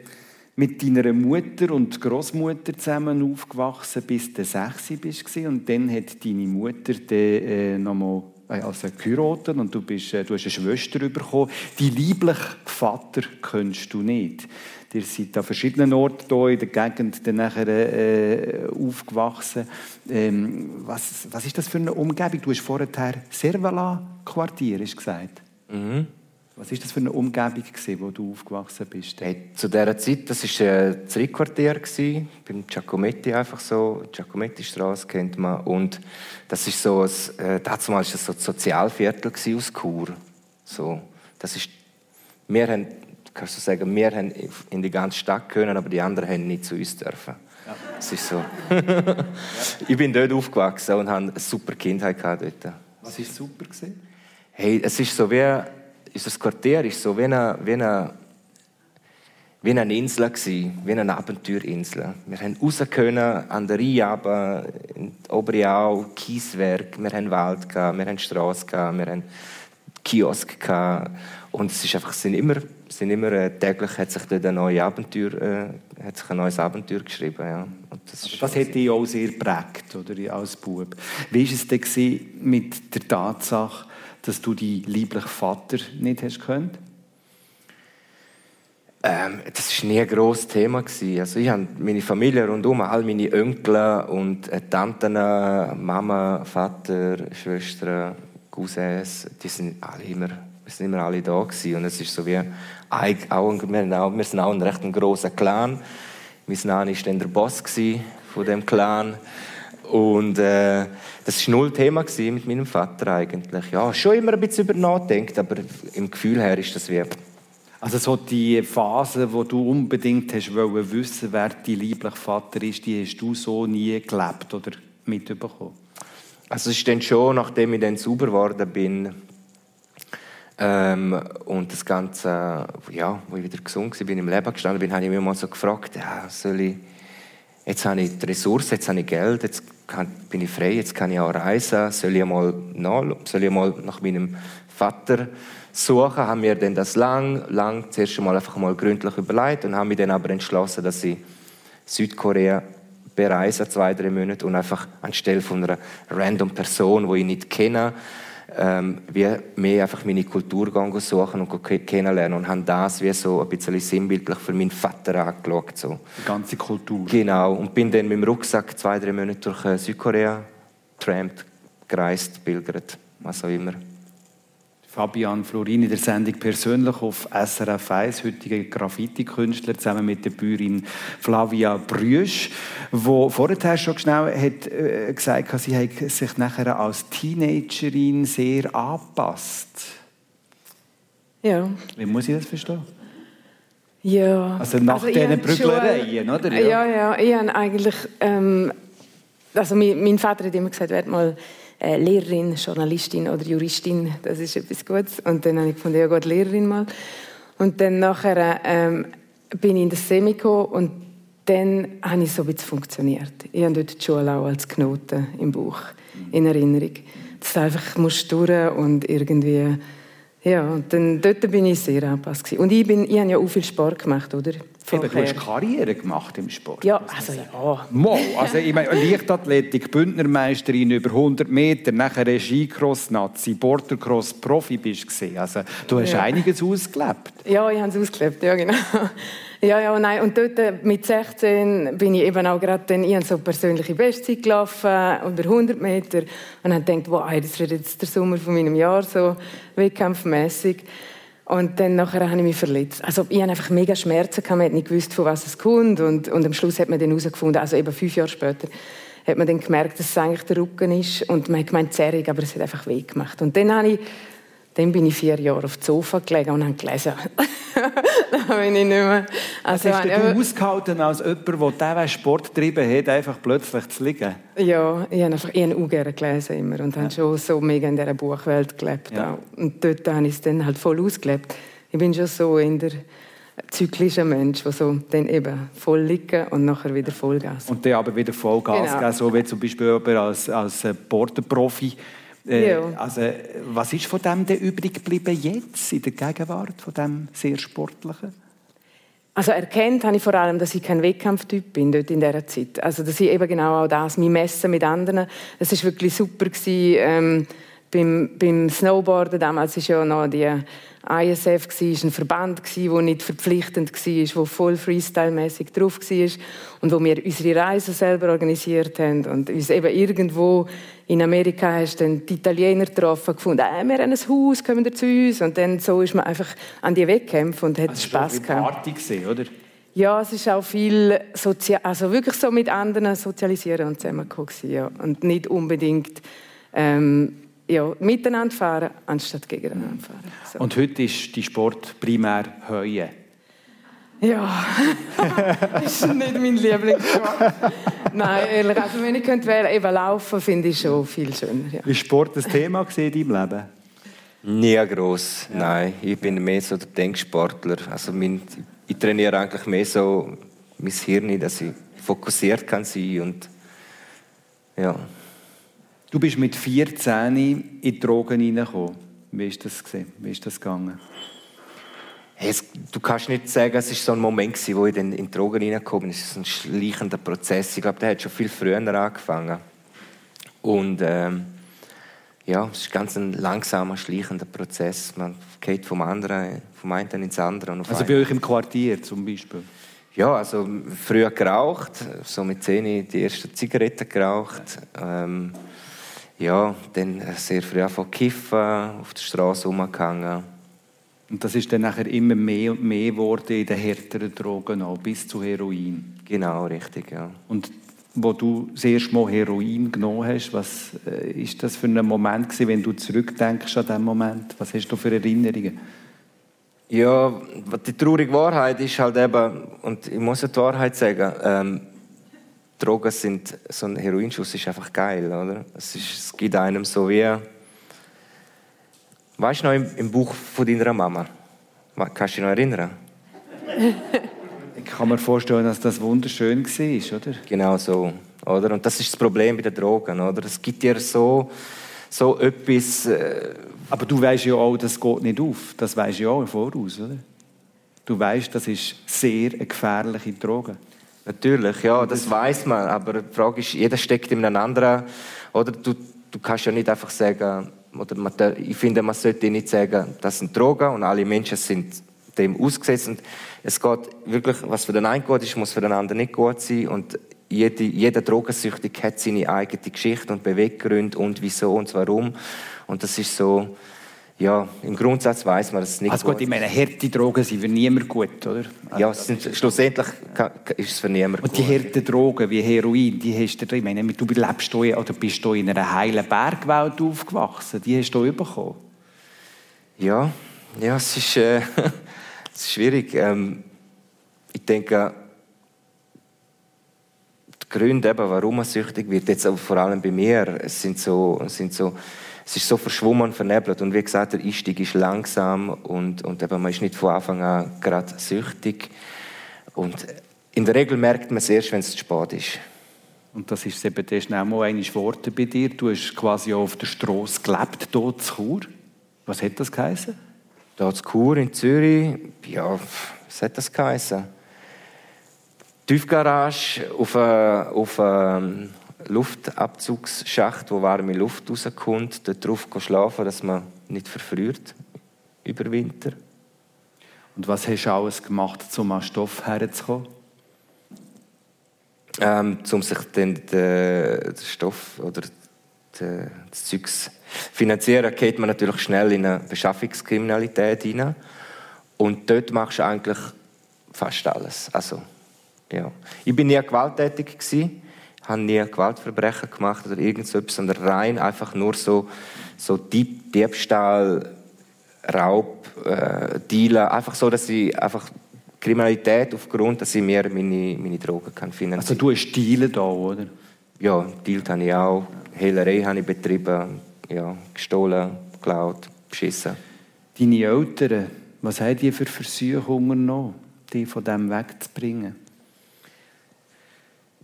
mit deiner Mutter und Großmutter zusammen aufgewachsen, bis du sechs bist und dann hat deine Mutter den, äh, nochmal äh, also geheiratet und du, bist, äh, du hast eine Schwester bekommen. Die lieblichen Vater kennst du nicht. Ihr seid an verschiedenen Orten hier in der Gegend dann nachher, äh, aufgewachsen. Ähm, was, was ist das für eine Umgebung? Du hast vorher Servala-Quartier gesagt. Mhm. Was ist das für eine Umgebung, gewesen, wo du aufgewachsen bist? Hey, zu dieser Zeit, das war äh, das Rheinquartier, beim Giacometti einfach so. Giacometti-Straße kennt man. Und das ist so, ein, äh, damals war das so ein Sozialviertel aus Chur. So, das ist, wir haben kannst du sagen, wir haben in die ganze Stadt können, aber die anderen haben nicht zu uns dürfen. Ja. Das ist so. ich bin dort aufgewachsen und habe eine super Kindheit gehabt dort. Was war super? Gewesen? Hey, es ist so wie, das Quartier ist so wie eine, wie eine, wie eine Insel gewesen, wie eine Abenteuerinsel. Wir haben raus können, an der Rhein in Obriau, Kieswerk, wir haben Wald gehabt, wir haben Straße gehabt, wir haben Kiosk gehabt. und es ist einfach, es sind immer, sind immer äh, täglich hat sich dort ein neues Abenteuer, äh, hat sich ein neues Abenteuer geschrieben, ja. Und das, ist das hat dich auch sehr geprägt, oder, als Bub. Wie war es denn mit der Tatsache, dass du die lieblichen Vater nicht hast können? Ähm, das war nie ein grosses Thema. Also ich habe meine Familie rundum, all meine Onkel und äh, Tanten, Mama, Vater, Schwestern, Cousins, die sind alle immer, wir sind immer alle da gewesen. Und es ist so wie, auch, wir sind auch ein recht grosser Clan. Mein Name war dann der Boss von dem Clan. Und äh, das war null Thema mit meinem Vater eigentlich. Ja, schon immer ein bisschen über nachdenkt, aber im Gefühl her ist das wie also so die Phase, wo du unbedingt hast wollen wissen, wer dein lieblicher Vater ist, die hast du so nie gelebt oder mitbekommen? Also es ist dann schon, nachdem ich dann sauber geworden bin ähm, und das Ganze, ja, wo ich wieder gesund war, bin im Leben gestanden bin, habe ich mich mal so gefragt, ja, soll ich, jetzt habe ich die Ressourcen, jetzt habe ich Geld, jetzt kann, bin ich frei, jetzt kann ich auch reisen, soll ich mal, nach, soll ich mal nach meinem Vater suchen, haben wir dann das lang, lang zuerst einmal einfach mal gründlich überlegt und haben mich dann aber entschlossen, dass ich Südkorea bereise, zwei, drei Monate und einfach anstelle von einer random Person, die ich nicht kenne, ähm, wie mehr einfach meine Kultur suchen und kennenlernen und haben das wie so ein bisschen sinnbildlich für meinen Vater angeschaut. So. Die ganze Kultur. Genau. Und bin dann mit dem Rucksack zwei, drei Monate durch äh, Südkorea trampt, gereist, pilgert, was auch immer. Fabian Florin in der Sendung persönlich auf SRF 1, heutiger Graffiti-Künstler, zusammen mit der Bäuerin Flavia Brüsch, wo vorher schon schnell hat, äh, gesagt hat, sie hat sich nachher als Teenagerin sehr angepasst. Ja. Wie muss ich das verstehen? Ja. Also nach also diesen Prüglereien, oder? Ja, ja, ja ich habe eigentlich, ähm, also mein, mein Vater hat immer gesagt, werd mal äh, Lehrerin, Journalistin oder Juristin, das ist etwas Gutes. Und dann habe ich gefunden, ja Gott, Lehrerin mal. Und dann nachher ähm, bin ich in das Semi gekommen und dann habe ich so ein bisschen funktioniert. Ich habe dort die Schule auch als Knoten im Buch in Erinnerung. Das einfach musst durch und irgendwie ja, und dann, dort bin ich sehr angepasst. Und ich, bin, ich habe ja auch viel Sport gemacht, oder? Eben, du hast Karriere gemacht im Sport. Ja, also ja. Mo, also ich meine, Leichtathletik, Bündnermeisterin über 100 Meter, nachher Skicross, Nazi, Bordercross, Profi bist du Also du hast ja. einiges ausgelebt. Ja, ich habe es ausgelebt, ja genau. Ja, ja, nein. Und dort äh, mit 16 bin ich eben auch gerade dann, ich so persönliche Bestzeit gelaufen, über 100 Meter. Und habe gedacht, wow, das wird jetzt der Sommer von meinem Jahr, so wettkampfmässig. Und dann nachher habe ich mich verletzt. Also ich hatte einfach mega Schmerzen, gehabt, man hat nicht gewusst, von was es kommt. Und, und am Schluss hat man dann herausgefunden, also eben fünf Jahre später, hat man dann gemerkt, dass es eigentlich der Rücken ist. Und man hat gemeint, Zerrung, aber es hat einfach weh gemacht. Und dann habe ich dann bin ich vier Jahre auf dem Sofa gelegen und habe gelesen. da bin ich nicht mehr. Also, hast du ausgehalten als jemand, der diesen Sport getrieben hat, einfach plötzlich zu liegen? Ja, ich habe einfach ich habe gerne gelesen immer und ja. habe schon so mega in dieser Buchwelt gelebt. Ja. Und dort habe ich es dann halt voll ausgelebt. Ich bin schon so in der zyklischer Mensch, der so dann eben voll liegen und nachher wieder Vollgas. Und dann aber wieder Vollgas genau. geben, so wie zum Beispiel als, als Porterprofi äh. Also, was ist von dem denn übrig geblieben jetzt, in der Gegenwart, von dem sehr Sportlichen? Also erkennt habe ich vor allem, dass ich kein Wettkampftyp bin dort in dieser Zeit. Also dass ich eben genau auch das, mein Messen mit anderen, das ist wirklich super gewesen. Ähm, beim, beim Snowboarden damals ist ja noch die ISF war ein Verband, der nicht verpflichtend war, der voll freestyle-mäßig drauf war und wo wir unsere Reisen selber organisiert haben und uns eben irgendwo in Amerika hast dann die Italiener getroffen gefunden, äh, wir haben ein Haus, kommen ihr zu uns und dann so ist man einfach an die Wettkämpfe und hat also Spaß gehabt. Party gesehen, oder? Ja, es ist auch viel sozial, also wirklich so mit anderen sozialisieren und zusammenkommen ja. und nicht unbedingt ähm, ja, miteinander fahren, anstatt gegeneinander fahren. So. Und heute ist die Sport primär Heuen? Ja, das ist nicht mein Lieblingssport. Nein, ehrlich, also wenn ich könnte wählen, eben laufen, finde ich schon viel schöner. Ja. Ist Sport ein Thema in deinem Leben? Nie gross, ja. nein. Ich bin mehr so der Denksportler. Also mein, ich trainiere eigentlich mehr so mein Hirn, dass ich fokussiert kann sein und ja. Du bist mit 14 in die Drogen hineingekommen. Wie ist das gesehen? Wie ist das gegangen? Hey, es, du kannst nicht sagen, es war so ein Moment, wo ich dann in die Drogen reingekommen bin. Es ist ein schleichender Prozess. Ich glaube, der hat schon viel früher angefangen. Und ähm, ja, es ist ganz ein langsamer, schleichender Prozess. Man geht vom anderen, vom einen ins andere. also bei euch im Quartier zum Beispiel? Ja, also früher geraucht, so mit 10 die ersten Zigaretten geraucht. Ähm, ja, dann sehr früh angefangen kiffen, auf der Straße rumgehangen. Und das ist dann nachher immer mehr und mehr geworden in den härteren Drogen auch, bis zu Heroin. Genau, richtig, ja. Und wo du das erste Mal Heroin genommen hast, was äh, ist das für ein Moment gewesen, wenn du zurückdenkst an diesen Moment? Was hast du für Erinnerungen? Ja, die traurige Wahrheit ist halt eben, und ich muss die Wahrheit sagen, ähm, Drogen sind, so ein Heroinschuss ist einfach geil, oder? Es, ist, es gibt einem so wie, weißt du noch im, im Buch von deiner Mama? Kannst du dich noch erinnern? ich kann mir vorstellen, dass das wunderschön war, oder? Genau so, oder? Und das ist das Problem bei den Drogen, oder? Es gibt dir so, so etwas... Äh, aber du weißt ja auch, das geht nicht auf. Das weißt du ja auch im Voraus, oder? Du weißt, das ist sehr eine gefährliche Droge. Natürlich, ja, das weiß man. Aber die Frage ist, jeder steckt in einem anderen. Oder du, du kannst ja nicht einfach sagen, oder man, ich finde, man sollte nicht sagen, das sind Drogen und alle Menschen sind dem ausgesetzt. Und es geht wirklich, was für den einen gut ist, muss für den anderen nicht gut sein. Und jede, jeder Drogensüchtige hat seine eigene Geschichte und Beweggründe und wieso und warum. Und das ist so, ja, im Grundsatz weiß man, dass es nicht also gut, ich meine, harte Drogen sind für niemanden gut, oder? Ja, sind, schlussendlich ist es für niemanden gut. Und die harten Drogen wie Heroin, die hast du, ich meine, du lebst hier, oder bist du in einer heilen Bergwelt aufgewachsen, die hast du bekommen. Ja, ja, es ist, äh, es ist schwierig. Ähm, ich denke, die Gründe, eben, warum man süchtig wird, jetzt auch vor allem bei mir, es sind so, sind so es ist so verschwommen und vernebelt. Und wie gesagt, der Einstieg ist langsam und, und eben, man ist nicht von Anfang an gerade süchtig. Und in der Regel merkt man es erst, wenn es zu spät ist. Und das ist eben das schnell mal ein Worte bei dir. Du hast quasi auf der Straße gelebt, hier in Chur. Was hat das geheißen? Hier in Chur, in Zürich, ja, was hat das geheißen? Tiefgarage auf, eine, auf eine Luftabzugsschacht, wo warme Luft rauskommt, dort drauf schlafen, dass man nicht verfriert über Winter. Und was hast du alles gemacht, um an Stoff herzukommen? Ähm, um sich den, den, Stoff oder den, das Zeugs finanzieren, geht man natürlich schnell in eine Beschaffungskriminalität hinein. Und dort machst du eigentlich fast alles. Also, ja. Ich bin nie gewalttätig gewesen habe nie Gewaltverbrechen gemacht oder irgendetwas, sondern rein einfach nur so, so Dieb, Diebstahl, Raub, äh, Dealen, einfach so, dass ich einfach Kriminalität aufgrund, dass ich mir meine, meine Drogen kann finanzieren Also du hast Dealen da, oder? Ja, Dealt habe ich auch, Hehlerei habe ich betrieben, ja, gestohlen, geklaut, beschissen. Deine Eltern, was haben die für Versuche unternommen, die von dem wegzubringen?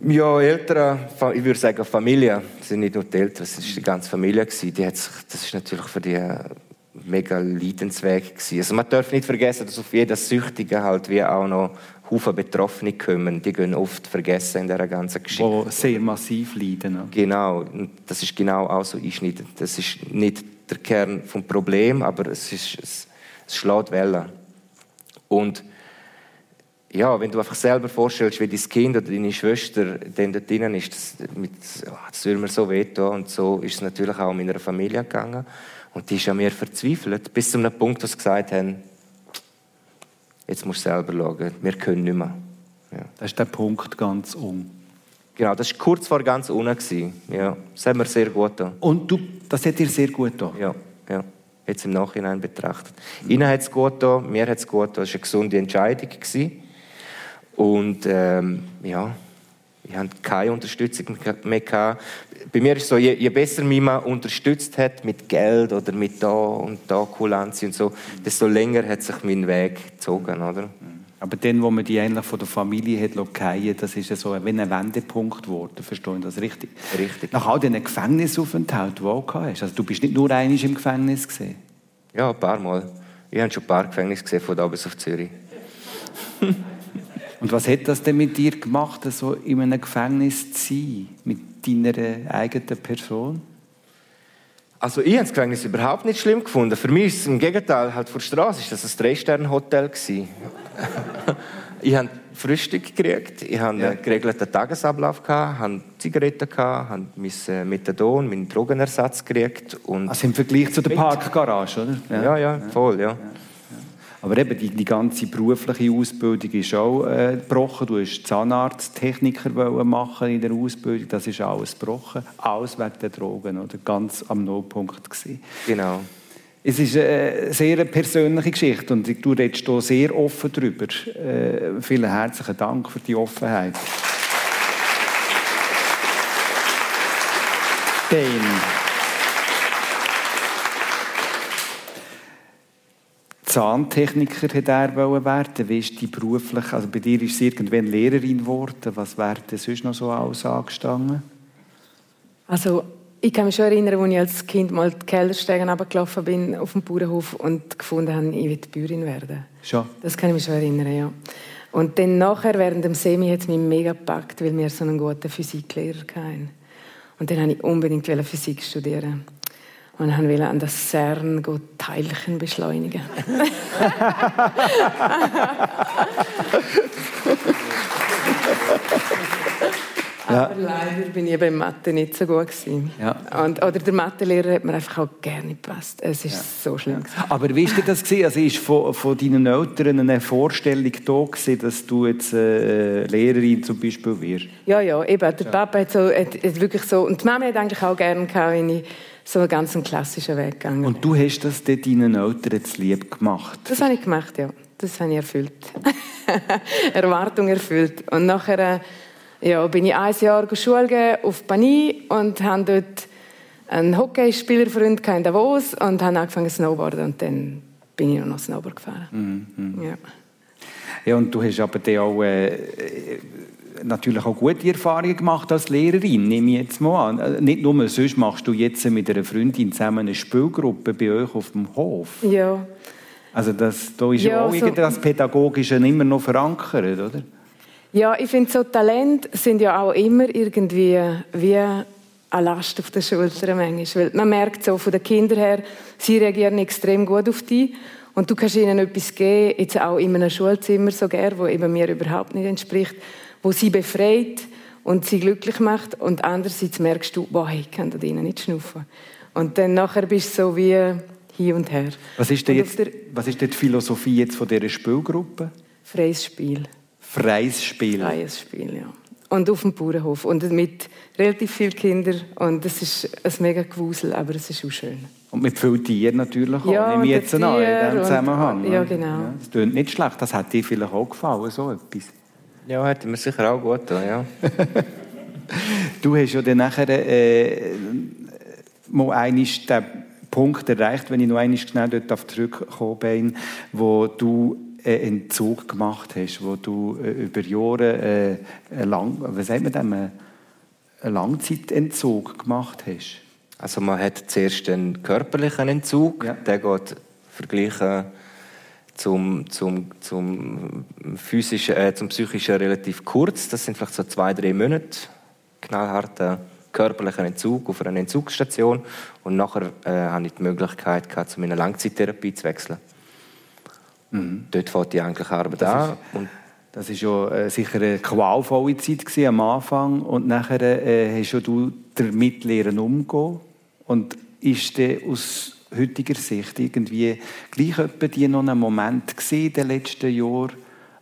Ja, Eltern, ich würde sagen Familie, das sind nicht nur die Eltern, es war die ganze Familie. Die hat sich, das ist natürlich für die mega Leidensweg gewesen. Also man darf nicht vergessen, dass auf jeden Süchtigen halt wie auch noch Haufen Betroffene kommen. Die gehen oft vergessen in dieser ganzen Geschichte. Die sehr massiv leiden. Ne? Genau, und das ist genau auch so einschneidend. Das ist nicht der Kern des Problems, aber es, ist, es, es schlägt Wellen. Und ja, wenn du einfach selber vorstellst, wie dein Kind oder deine Schwester dann dort drinnen ist, das, mit, das würde mir so wehtun. Und so ist es natürlich auch meiner Familie gegangen. Und die ist an mir verzweifelt, bis zu einem Punkt, wo sie gesagt haben, jetzt musst du selber schauen, wir können nicht mehr. Ja. Das ist der Punkt ganz um. Genau, das war kurz vor ganz unten. Ja, das hat mir sehr gut getan. Und du, das hat dir sehr gut getan? Ja, ja. Jetzt im Nachhinein betrachtet. Ihnen hat es gut getan, mir hat es gut getan. Es war eine gesunde Entscheidung. Gewesen. Und ähm, ja, ich hatte keine Unterstützung mehr. Gehabt. Bei mir ist es so, je, je, besser mich man unterstützt hat mit Geld oder mit da und da Kulanz und so, desto länger hat sich mein Weg gezogen, oder? Aber dann, wo man die eigentlich von der Familie hat fallen das ist ja so wie ein Wendepunkt geworden. Verstehen das richtig? Richtig. Nach all diesen Gefängnisaufenthalten, die du auch hast. Also du bist nicht nur einmal im Gefängnis gesehen. Ja, ein paar Mal. Ich habe schon ein paar Gefängnisse gesehen von da bis auf Zürich. Und was hat das denn mit dir gemacht, so in einem Gefängnis zu sein? Mit deiner eigenen Person? Also ich habe das Gefängnis überhaupt nicht schlimm gefunden. Für mich ist es im Gegenteil, halt vor der Straße ist das ein Drei-Sterne-Hotel ich habe Frühstück gekriegt, ich hatte ja. einen geregelten Tagesablauf, hatte Zigaretten, habe mein äh, Methadon, meinen Drogenersatz gekriegt. Und also im Vergleich zu der Parkgarage, oder? Ja, ja, ja voll, ja. Aber eben, die, die ganze berufliche Ausbildung ist auch äh, gebrochen. Du hast Zahnarzttechniker machen in der Ausbildung. Das ist alles gebrochen. Alles wegen der Drogen, oder? Ganz am Nullpunkt gewesen. Genau. Es ist eine sehr persönliche Geschichte und du redest hier sehr offen darüber. Äh, vielen herzlichen Dank für die Offenheit. Dann Zahntechniker hat er werden. Wie ist die beruflich? Also bei dir ist es irgendwann Lehrerin geworden. Was wäre denn sonst noch so alles angestanden? Also ich kann mich schon erinnern, als ich als Kind mal die Kellerstegen runtergelaufen bin auf dem Bauernhof und gefunden habe, ich will Bäuerin werden. Schon? Das kann ich mich schon erinnern, ja. Und dann nachher, während dem Semi, hat es mich mega gepackt, weil wir so einen guten Physiklehrer hatten. Und dann wollte ich unbedingt Physik studieren und haben an das CERN Teilchen beschleunigen. Ja. Aber leider bin ich beim Mathe nicht so gut gewesen. Ja. Und, oder der Mathelehrer hat mir einfach auch gerne gepasst. Es ist ja. so schlimm. Ja. Aber wie war das gewesen? Also ist von, von deinen Eltern eine Vorstellung da gewesen, dass du jetzt äh, Lehrerin zum Beispiel wirst? Ja, ja, eben. Der Papa hat, so, hat, hat wirklich so und die Mama hat eigentlich auch gerne gehabt, wenn ich so einen ganz klassischen Weg gegangen Und du hast das deinen Eltern jetzt lieb gemacht? Das habe ich gemacht, ja. Das habe ich erfüllt. Erwartung erfüllt. Und nachher äh, ja, bin ich ein Jahr Schule auf Bani und habe dort einen Hockeyspielerfreund in Davos und habe angefangen zu snowboarden und dann bin ich noch Snowboard gefahren. Mhm. Ja. ja, und du hast aber dann auch äh, natürlich auch gute Erfahrungen gemacht als Lehrerin, nehme ich jetzt mal an. Äh, nicht nur, sonst machst du jetzt mit einer Freundin zusammen eine Spielgruppe bei euch auf dem Hof. Ja. Also das, da ist ja auch so, das Pädagogische immer noch verankert, oder? Ja, ich finde, so Talente sind ja auch immer irgendwie wie eine Last auf der Schulter manchmal. Weil man merkt so von den Kindern her, sie reagieren extrem gut auf dich. Und du kannst ihnen etwas geben, jetzt auch in einem Schulzimmer so gern, wo eben mir überhaupt nicht entspricht wo sie befreit und sie glücklich macht. Und andererseits merkst du, boah, ich kann da drinnen nicht schnaufen. Und dann nachher bist du so wie hin und her. Was ist denn, jetzt, der, was ist denn die Philosophie jetzt von dieser Spielgruppe? Freies Spiel. Freies Spiel? Freies Spiel, ja. Und auf dem Bauernhof. Und mit relativ vielen Kindern. Und es ist ein mega Gewusel, aber es ist auch schön. Und mit vielen Tieren natürlich auch, ja, nehme ich jetzt an, in diesem Zusammenhang. Ja, genau. Ja, das klingt nicht schlecht, das hat dir vielleicht auch gefallen, so etwas. Ja, hätte mir sicher auch gut getan, ja. du hast ja dann nachher äh, mal einmal den Punkt erreicht, wenn ich noch einmal schnell dort zurückgekommen bin, wo du einen Entzug gemacht hast, wo du äh, über Jahre äh, lang, was sagt man denn, einen Langzeitentzug gemacht hast. Also man hat zuerst einen körperlichen Entzug, ja. der geht vergleichen zum, zum, zum, physischen, äh, zum psychischen relativ kurz. Das sind vielleicht so zwei, drei Monate knallharter körperlicher Entzug auf einer Entzugsstation. Und nachher äh, hatte ich die Möglichkeit, gehabt, zu meiner Langzeittherapie zu wechseln. Mhm. Dort fängt die eigentliche Arbeit an. Und das war ja äh, sicher eine qualvolle Zeit gewesen, am Anfang. Und nachher äh, hast du damit lernen umgehen. Und ist dann aus heutiger Sicht irgendwie gleich etwa die noch einen Moment gesehen in den letzten Jahren,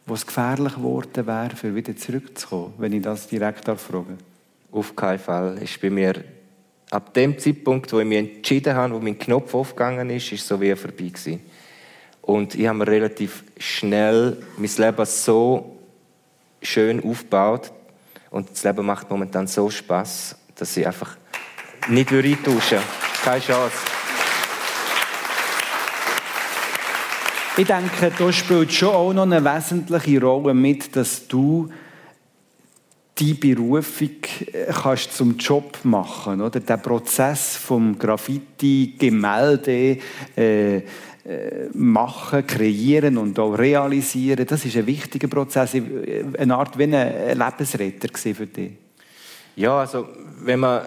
wo es gefährlich geworden wäre, für wieder zurückzukommen, wenn ich das direkt fragen Auf keinen Fall. Ist bei mir ab dem Zeitpunkt, wo ich mich entschieden habe, wo mein Knopf aufgegangen ist, ist so wie vorbei gewesen. Und ich habe mir relativ schnell mein Leben so schön aufgebaut und das Leben macht momentan so Spaß, dass ich einfach nicht eintauschen würde. Keine Chance. Ich denke, da spielt schon auch noch eine wesentliche Rolle mit, dass du die Berufung äh, kannst zum Job machen, oder? Der Prozess vom Graffiti, Gemälde, äh, äh, machen, kreieren und auch realisieren, das ist ein wichtiger Prozess, eine Art wie ein Lebensretter für dich. Ja, also wenn man,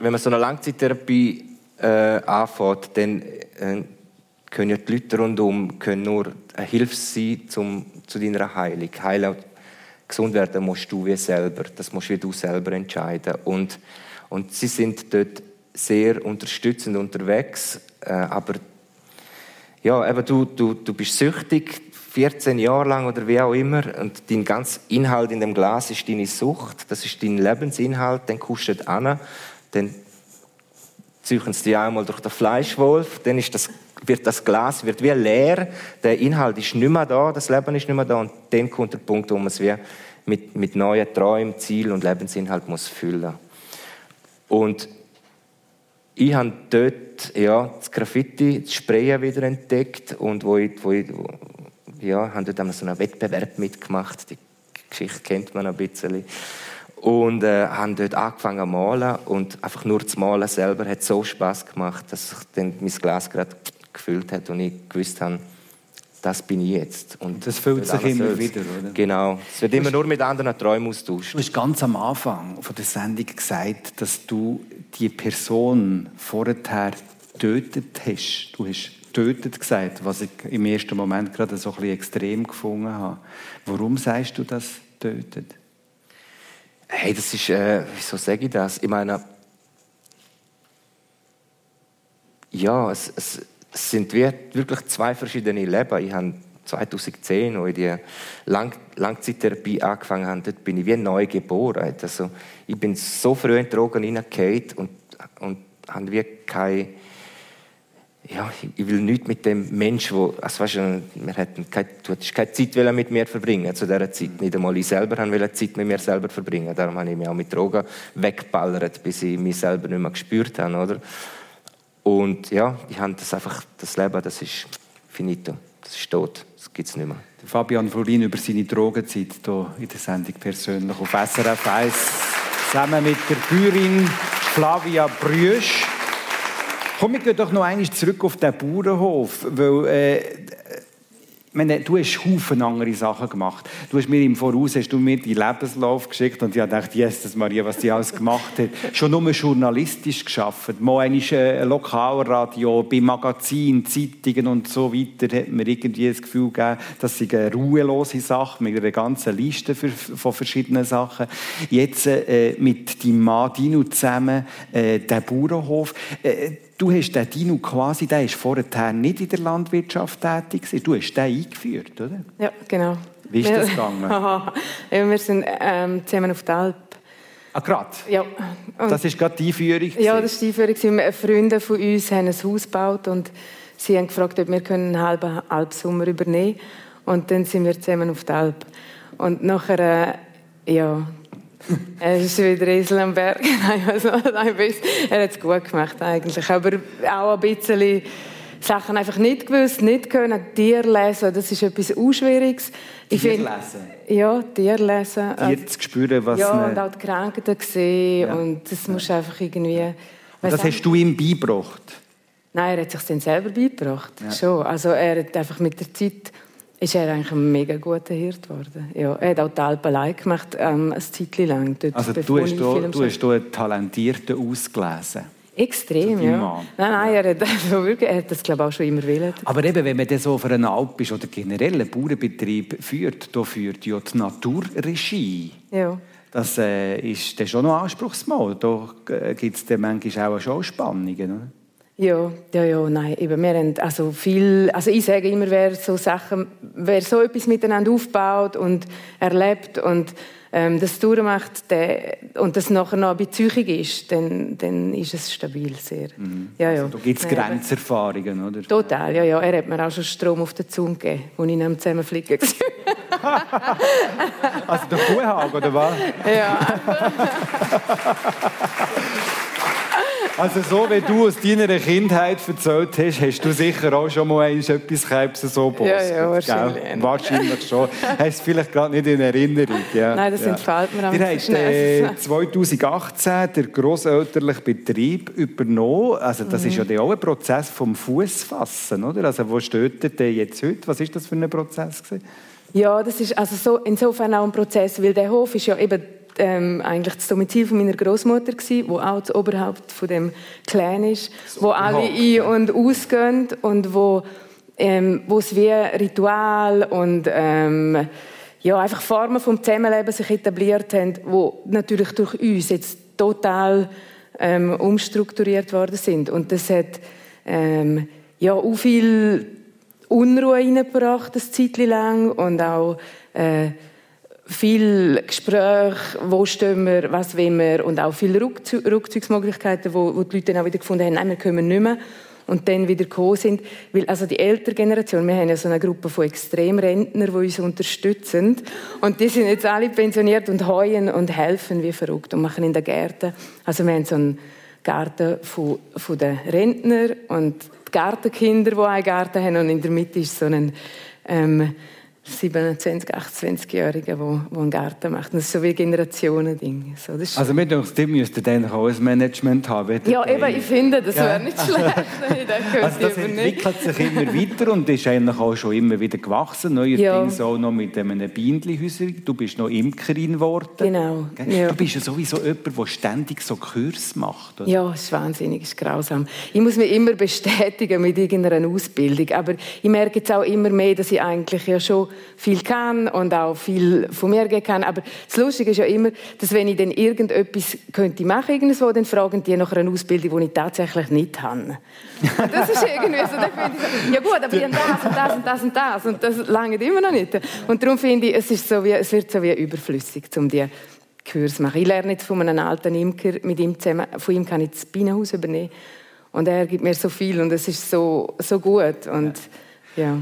wenn man so eine Langzeittherapie äh, anfängt, dann äh, können ja die Leute rundum können nur eine Hilfe sein zum, zu deiner Heilung. Heilen, gesund werden musst du wie selber. Das musst wie du selber entscheiden. Und, und sie sind dort sehr unterstützend unterwegs, äh, aber ja, eben du, du, du bist süchtig, 14 Jahre lang oder wie auch immer, und dein ganzer Inhalt in dem Glas ist deine Sucht, das ist dein Lebensinhalt, dann kustet an, dann züchen sie dich einmal durch den Fleischwolf, dann ist das, wird das Glas wird wie leer, der Inhalt ist nicht mehr da, das Leben ist nicht mehr da, und dann kommt der Punkt, wo man es wie mit, mit neuen Träumen, Zielen und Lebensinhalt muss füllen. Und ich habe dort ja, das Graffiti, das Sprayen wieder entdeckt und wo ich, wo ich ja, haben dort so einen Wettbewerb mitgemacht. Die Geschichte kennt man ein bisschen. Und äh, haben dort angefangen zu malen und einfach nur zu malen selber hat so Spaß gemacht, dass sich dann mein Glas gerade gefüllt hat und ich gewusst habe, das bin ich jetzt. Und das fühlt sich immer selbst. wieder, oder? Genau. Es wird immer nur mit anderen Träumen austauscht. Du hast ganz am Anfang von der Sendung gesagt, dass du die Person vorher getötet hast. Du hast tötet gesagt, was ich im ersten Moment gerade so ein bisschen extrem gefunden habe. Warum sagst du das tötet? Hey, das ist, äh, wieso sage ich das? Ich meine, ja, es, es, sind wirklich zwei verschiedene Leben. Ich habe 2010, als ich die Lang Langzeittherapie angefangen habe, dort bin ich wie neu geboren. Also, ich bin so früh in Drogen hineingefallen und, und habe wie keine ja, ich will nicht mit dem Mensch, wo, also weißt wir hätten keine, du hattest keine Zeit mit mir verbringen zu dieser Zeit. Nicht einmal ich selber wollte Zeit mit mir selber verbringen. Darum habe ich mich auch mit Drogen weggeballert, bis ich mich selber nicht mehr gespürt habe, oder? Und ja, ich habe das einfach, das Leben, das ist finito, das ist tot, das gibt es nicht mehr. Fabian Florin über seine Drogenzeit hier in der Sendung persönlich auf SRF 1 zusammen mit der Bäuerin Flavia Brüsch. Komm, wir gehen doch noch einmal zurück auf den Bauernhof, weil äh, meine, du hast Haufen andere Sachen gemacht. Du hast mir im Voraus hast du mir die Lebenslauf geschickt und ich dachte, Jesus Maria, was die alles gemacht hat. Schon nur journalistisch geschafft. Mal ein äh, Lokalradio, bei Magazinen, Zeitungen und so weiter hat mir irgendwie das Gefühl gegeben, das eine ruhelose Sache mit einer ganzen Liste von verschiedenen Sachen. Jetzt äh, mit deinem Mann Dino zusammen, äh, der Bauernhof. Äh, Du hast den Dino quasi, der ist vorher nicht in der Landwirtschaft tätig Du hast den eingeführt, oder? Ja, genau. Wie ist das gegangen? ja, wir sind ähm, zusammen auf der Alp. Ah, gerade? Ja. Und das ist gerade die Einführung? Ja, das ist die Einführung. Freunde von uns haben ein Haus gebaut und sie haben gefragt, ob wir einen halben Alpsommer übernehmen können. Und dann sind wir zusammen auf der Alp. Und nachher, äh, ja, es ist wieder Esel am Berg. Also, er hat es gut gemacht eigentlich. Aber auch ein bisschen Sachen einfach nicht gewusst, nicht können. Tier lesen, das ist etwas Unschwieriges. Tier lesen? Ja, Tier lesen. Tier zu spüren, was... Ja, und auch die Krankheiten sehen. Ja. Und das musst du einfach irgendwie... Und das hast du ihm beigebracht? Nein, er hat sich dann selber beigebracht. Ja. Schon. Also er hat einfach mit der Zeit ist er eigentlich ein mega guter Hirt geworden. Ja, er hat auch die Alpen allein gemacht, ähm, ein Zeitchen lang. Dort, also du hast, da, du hast da einen Talentierten ausgelesen? Extrem, ja. Mann. Nein, nein, er hat, also wirklich, er hat das glaube ich, auch schon immer willen. Aber eben, wenn man das so auf einer Alp ist oder generell einen Bauernbetrieb führt, da führt ja die Naturregie. Ja. Das äh, ist dann schon noch anspruchsvoll. Da äh, gibt es manchmal auch schon Spannungen. Oder? Ja, ja, ja, nein, eben, wir haben also viel, also ich sage immer, wer so Sachen, wer so etwas miteinander aufbaut und erlebt und ähm, das durchmacht der, und das nachher noch ein bisschen ist, dann, dann ist es stabil sehr. Mhm. Ja, ja. Also, da gibt es Grenzerfahrungen, oder? Total, ja, ja. Er hat mir auch schon Strom auf den Zunge gegeben, als ich ihn zusammenfliegen Also der Kuhhag, oder was? Ja. Also so wie du aus deiner Kindheit erzählt hast, hast du sicher auch schon mal etwas gehabt, so Boss. Ja, ja, wahrscheinlich. Gell? Wahrscheinlich schon. Hast du vielleicht gerade nicht in Erinnerung. Ja. Nein, das ja. entfällt mir auch Ihr habt äh, 2018 den grosselterlichen Betrieb übernommen. Also das Mhm. ist ja dann auch ein Prozess vom Fußfassen, oder? Also wo steht denn jetzt heute? Was ist das für ein Prozess gewesen? Ja, das ist also so, insofern auch ein Prozess, weil der Hof ist ja eben ähm, eigentlich das Domizil von meiner Großmutter gsi, wo auch das Oberhaupt von dem Clan ist, wo alle ein- und ausgehen und wo ähm, wo es wie Ritual und ähm, ja einfach Formen vom Zusammenleben sich etabliert haben, wo natürlich durch uns jetzt total ähm, umstrukturiert worden sind. Und das hat ähm, ja auch viel Unruhe reingebracht, eine Zeit lang und auch äh, viel Gespräch, wo stehen wir, was wollen wir und auch viele Rückzu- Rückzugsmöglichkeiten, wo, wo die Leute dann auch wieder gefunden haben, nein, wir können nicht mehr und dann wieder gekommen sind. Weil also die ältere Generation, wir haben ja so eine Gruppe von Extremrentner, die uns unterstützen und die sind jetzt alle pensioniert und heuen und helfen wie verrückt und machen in den Gärten. Also wir haben so einen Garten von, von den Rentner und die Gartenkinder, die einen Garten haben und in der Mitte ist so ein ähm, 27, 28-Jähriger, der, der einen Garten macht. Das ist so wie ein Generationending. So, das Also mir denke, die müssten dann auch ein Management haben. ja, eben, ich finde, das Ja. wäre nicht schlecht. Das Also das nicht. entwickelt sich immer weiter und ist eigentlich auch schon immer wieder gewachsen. Neuerdings auch noch mit einem Bienenhäuschen. Du bist noch Imkerin geworden. Genau, ja. Du bist ja sowieso jemand, der ständig so Kurs macht. Oder? Ja, es ist wahnsinnig, es ist grausam. Ich muss mich immer bestätigen mit irgendeiner Ausbildung, aber ich merke jetzt auch immer mehr, dass ich eigentlich ja schon viel kann und auch viel von mir geben kann. Aber das Lustige ist ja immer, dass wenn ich dann irgendetwas könnte machen irgendwo, dann fragen die nach einer Ausbildung, die ich tatsächlich nicht habe. Und das ist irgendwie so, dann finde ich so, ja gut, aber ich habe das und das und das und das und das lange immer noch nicht. Und darum finde ich, es, ist so wie, es wird so wie überflüssig, um die Kurs zu machen. Ich lerne jetzt von einem alten Imker, mit ihm zusammen, von ihm kann ich das Bienenhaus übernehmen. Und er gibt mir so viel und es ist so, so gut. Und, ja.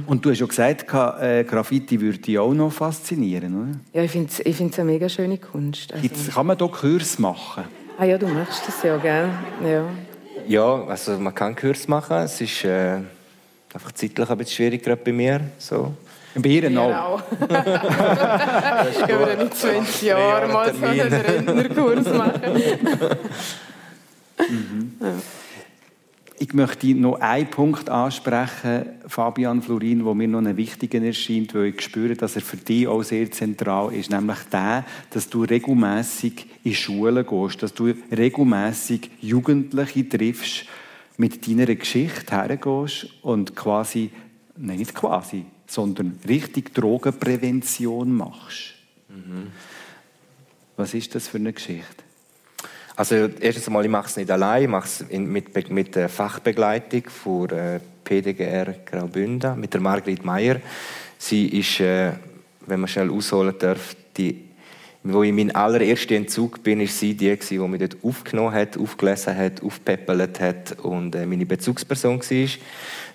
Und du hast ja gesagt, äh, Graffiti würde dich auch noch faszinieren. Oder? Ja, ich finde es ich find's eine mega schöne Kunst. Also, Gibt's, kann man hier Kurs machen? ah ja, du machst das ja, gell? Ja. Ja, also man kann Kurs machen. Es ist äh, einfach zeitlich ein bisschen schwierig, gerade bei mir. So. Bei ihr auch. Genau. ich würde nicht 20 Jahre mal so einen Rentnerkurs machen. Ich möchte noch einen Punkt ansprechen, Fabian Florin, wo mir noch ein wichtiger erscheint, weil ich spüre, dass er für dich auch sehr zentral ist, nämlich der, dass du regelmäßig in Schulen gehst, dass du regelmäßig Jugendliche triffst, mit deiner Geschichte hergehst und quasi, nein, nicht quasi, sondern richtig Drogenprävention machst. Was ist das für eine Geschichte? Also erstens einmal, ich mache es nicht allein, ich mache es in- mit, mit der Fachbegleitung von äh, PDGR Graubünden, mit der Margrit Meyer. Sie ist, äh, wenn man schnell ausholen darf, die, wo ich mein allererster Entzug bin, ist sie die, die mich dort aufgenommen hat, aufgelesen hat, aufpeppelt hat und äh, meine Bezugsperson war.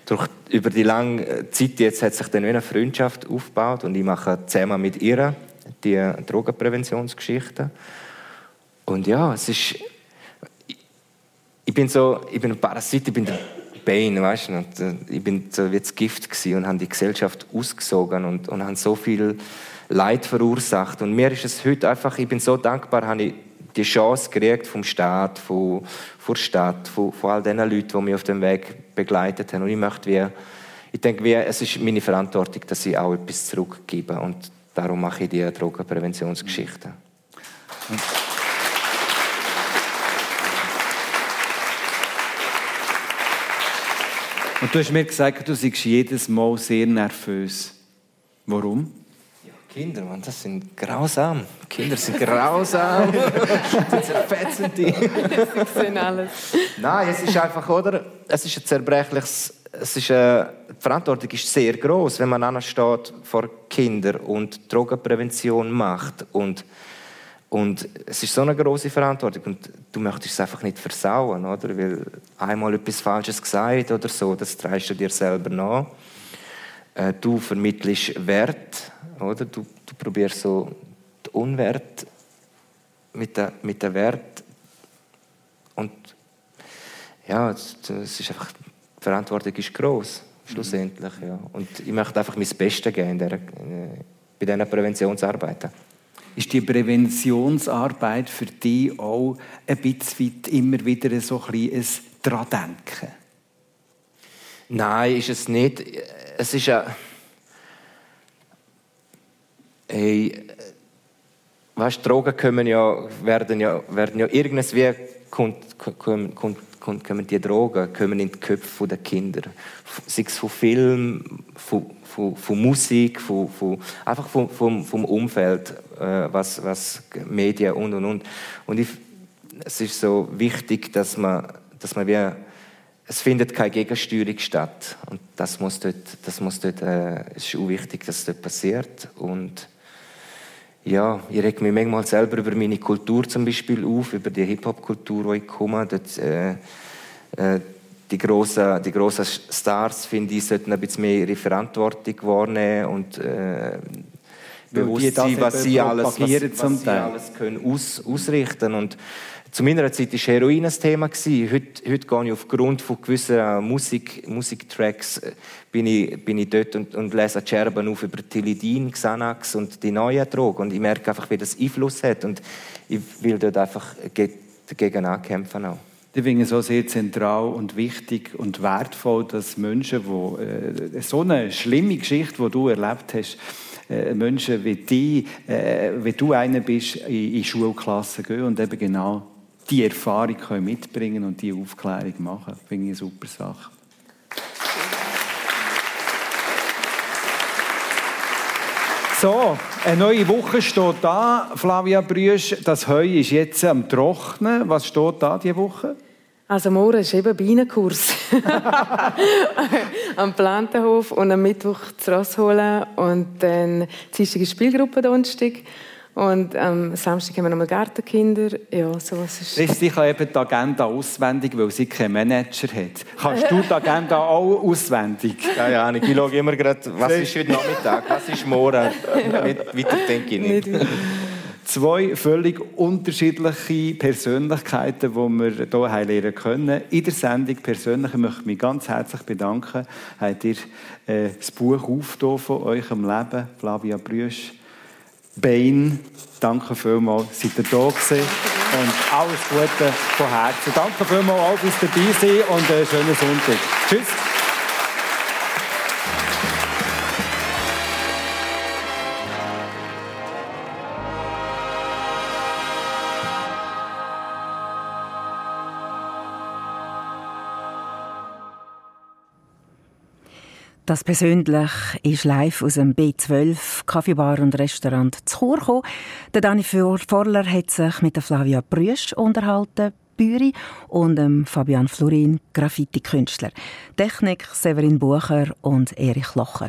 Durch, über die lange Zeit jetzt hat sich dann eine Freundschaft aufgebaut und ich mache zusammen mit ihr die Drogenpräventionsgeschichten. Und ja, es ist. Ich, bin so, ich bin ein Parasit, ich bin der Bane, weißt du? Äh, ich bin so wie das Gift und habe die Gesellschaft ausgesogen und, und habe so viel Leid verursacht. Und mir ist es heute einfach, ich bin so dankbar, habe ich die Chance gekriegt vom Staat, von, von der Stadt, von, von all den Leuten, die mich auf dem Weg begleitet haben. Und ich möchte wie, ich denke, wie, es ist meine Verantwortung, dass ich auch etwas zurückgebe. Und darum mache ich die Drogenpräventionsgeschichten. Und du hast mir gesagt, du seist jedes Mal sehr nervös. Warum? Kinder, Mann, das sind grausam. Kinder sind grausam. die zerfetzen die. Sie sehen alles. Nein, es ist einfach, oder? Es ist ein zerbrechliches. Es ist, äh, die Verantwortung ist sehr groß, wenn man ansteht vor Kindern und Drogenprävention macht und und es ist so eine große Verantwortung und du möchtest es einfach nicht versauen, oder? Weil einmal etwas Falsches gesagt oder so, das trägst du dir selber nach. Äh, du vermittelst Wert, oder? Du, du probierst so den Unwert mit den mit der Wert und ja, es ist einfach, die Verantwortung ist groß schlussendlich. Ja. Und ich möchte einfach mein Bestes geben in der, äh, bei diesen Präventionsarbeiten. Ist die Präventionsarbeit für dich auch ein bisschen immer wieder so ein, ein dran denken? Nein, ist es nicht. Es ist ja. Hey, weißt, Drogen kommen ja, werden ja, werden ja irgendwie kommt, kommt, kommt, kommen die Drogen kommen in die Köpfe der Kinder. Sei es von Film, von, von, von Musik, von, von, einfach vom, vom, vom Umfeld, äh, was, was Medien und und und. Und ich, es ist so wichtig, dass man, dass man wie, es findet keine Gegensteuerung statt. Und das muss dort, das muss dort, äh, es ist auch wichtig, dass das dort passiert. Und ja, ich reg mich manchmal selber über meine Kultur zum Beispiel auf, über die Hip-Hop-Kultur, wo ich komme. Dort, äh, äh, die grossen, die grossen Stars, finde ich, sollten ein bisschen mehr ihre Verantwortung wahrnehmen und äh, bewusst sein, was sie alles, was, was sie alles können aus, ausrichten und zu meiner Zeit war Heroin ein Thema. Heute, heute gehe ich aufgrund von gewissen Musik, Musiktracks äh, bin ich, bin ich dort und, und lese Scherben auf über Tilidin, Xanax und die neuen Drogen. Und ich merke einfach, wie das Einfluss hat. Und ich will dort einfach dagegen ankämpfen. Auch. Ich finde es so sehr zentral und wichtig und wertvoll, dass Menschen, die äh, so eine schlimme Geschichte, die du erlebt hast, äh, Menschen wie die, äh, wie du einer bist, in, in Schulklassen gehen und eben genau die Erfahrung können mitbringen und die Aufklärung machen. Finde ich eine super Sache. So, eine neue Woche steht da, Flavia Brüsch. Das Heu ist jetzt am Trocknen. Was steht da diese Woche? Also morgen ist eben Bienenkurs am Plantenhof und am Mittwoch zu Ross holen und dann Dienstag ist Spielgruppe Donnerstag. Und am ähm, Samstag haben wir nochmal Gartenkinder. Ja, sowas ist... Christi kann eben die Agenda auswendig, weil sie keinen Manager hat. Kannst du die Agenda auch auswendig? Ja, ja, ich schaue immer gerade, was ist heute Nachmittag, was ist morgen. Weiter denke ich nicht. nicht Zwei völlig unterschiedliche Persönlichkeiten, die wir hier lernen können. In der Sendung persönlich möchte ich mich ganz herzlich bedanken. Habt ihr äh, das Buch aufgetan von eurem Leben, Flavia Brüsch? Bain. Danke vielmals, seid ihr da gewesen. Und alles Gute von Herzen. Danke vielmals auch fürs dabei sein und einen schönen Sonntag. Tschüss. Das persönlich ist live aus dem B12 Kaffeebar und Restaurant zu Chur gekommen. Der Dani Vorler hat sich mit der Flavia Brüsch unterhalten, Büri und dem Fabian Florin, Graffiti-Künstler. Technik Severin Bucher und Erich Locher.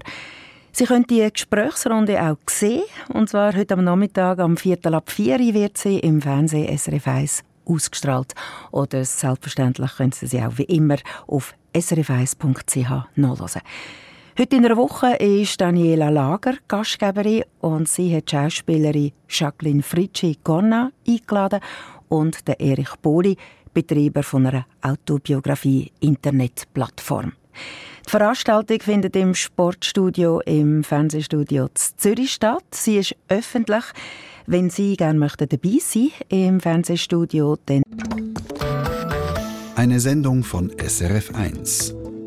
Sie können die Gesprächsrunde auch sehen, und zwar heute am Nachmittag am Viertel ab 4 wird sie im Fernsehen SRF 1 ausgestrahlt. Oder selbstverständlich können Sie sie auch wie immer auf srf1.ch nachlesen. Heute in einer Woche ist Daniela Lager Gastgeberin und sie hat die Schauspielerin Jacqueline Fritschi Gonna eingeladen und der Erich Boli, Betreiber von einer Autobiografie-Internetplattform. Die Veranstaltung findet im Sportstudio im Fernsehstudio Zürich statt. Sie ist öffentlich. Wenn Sie gerne möchten dabei sein im Fernsehstudio, dann eine Sendung von SRF1.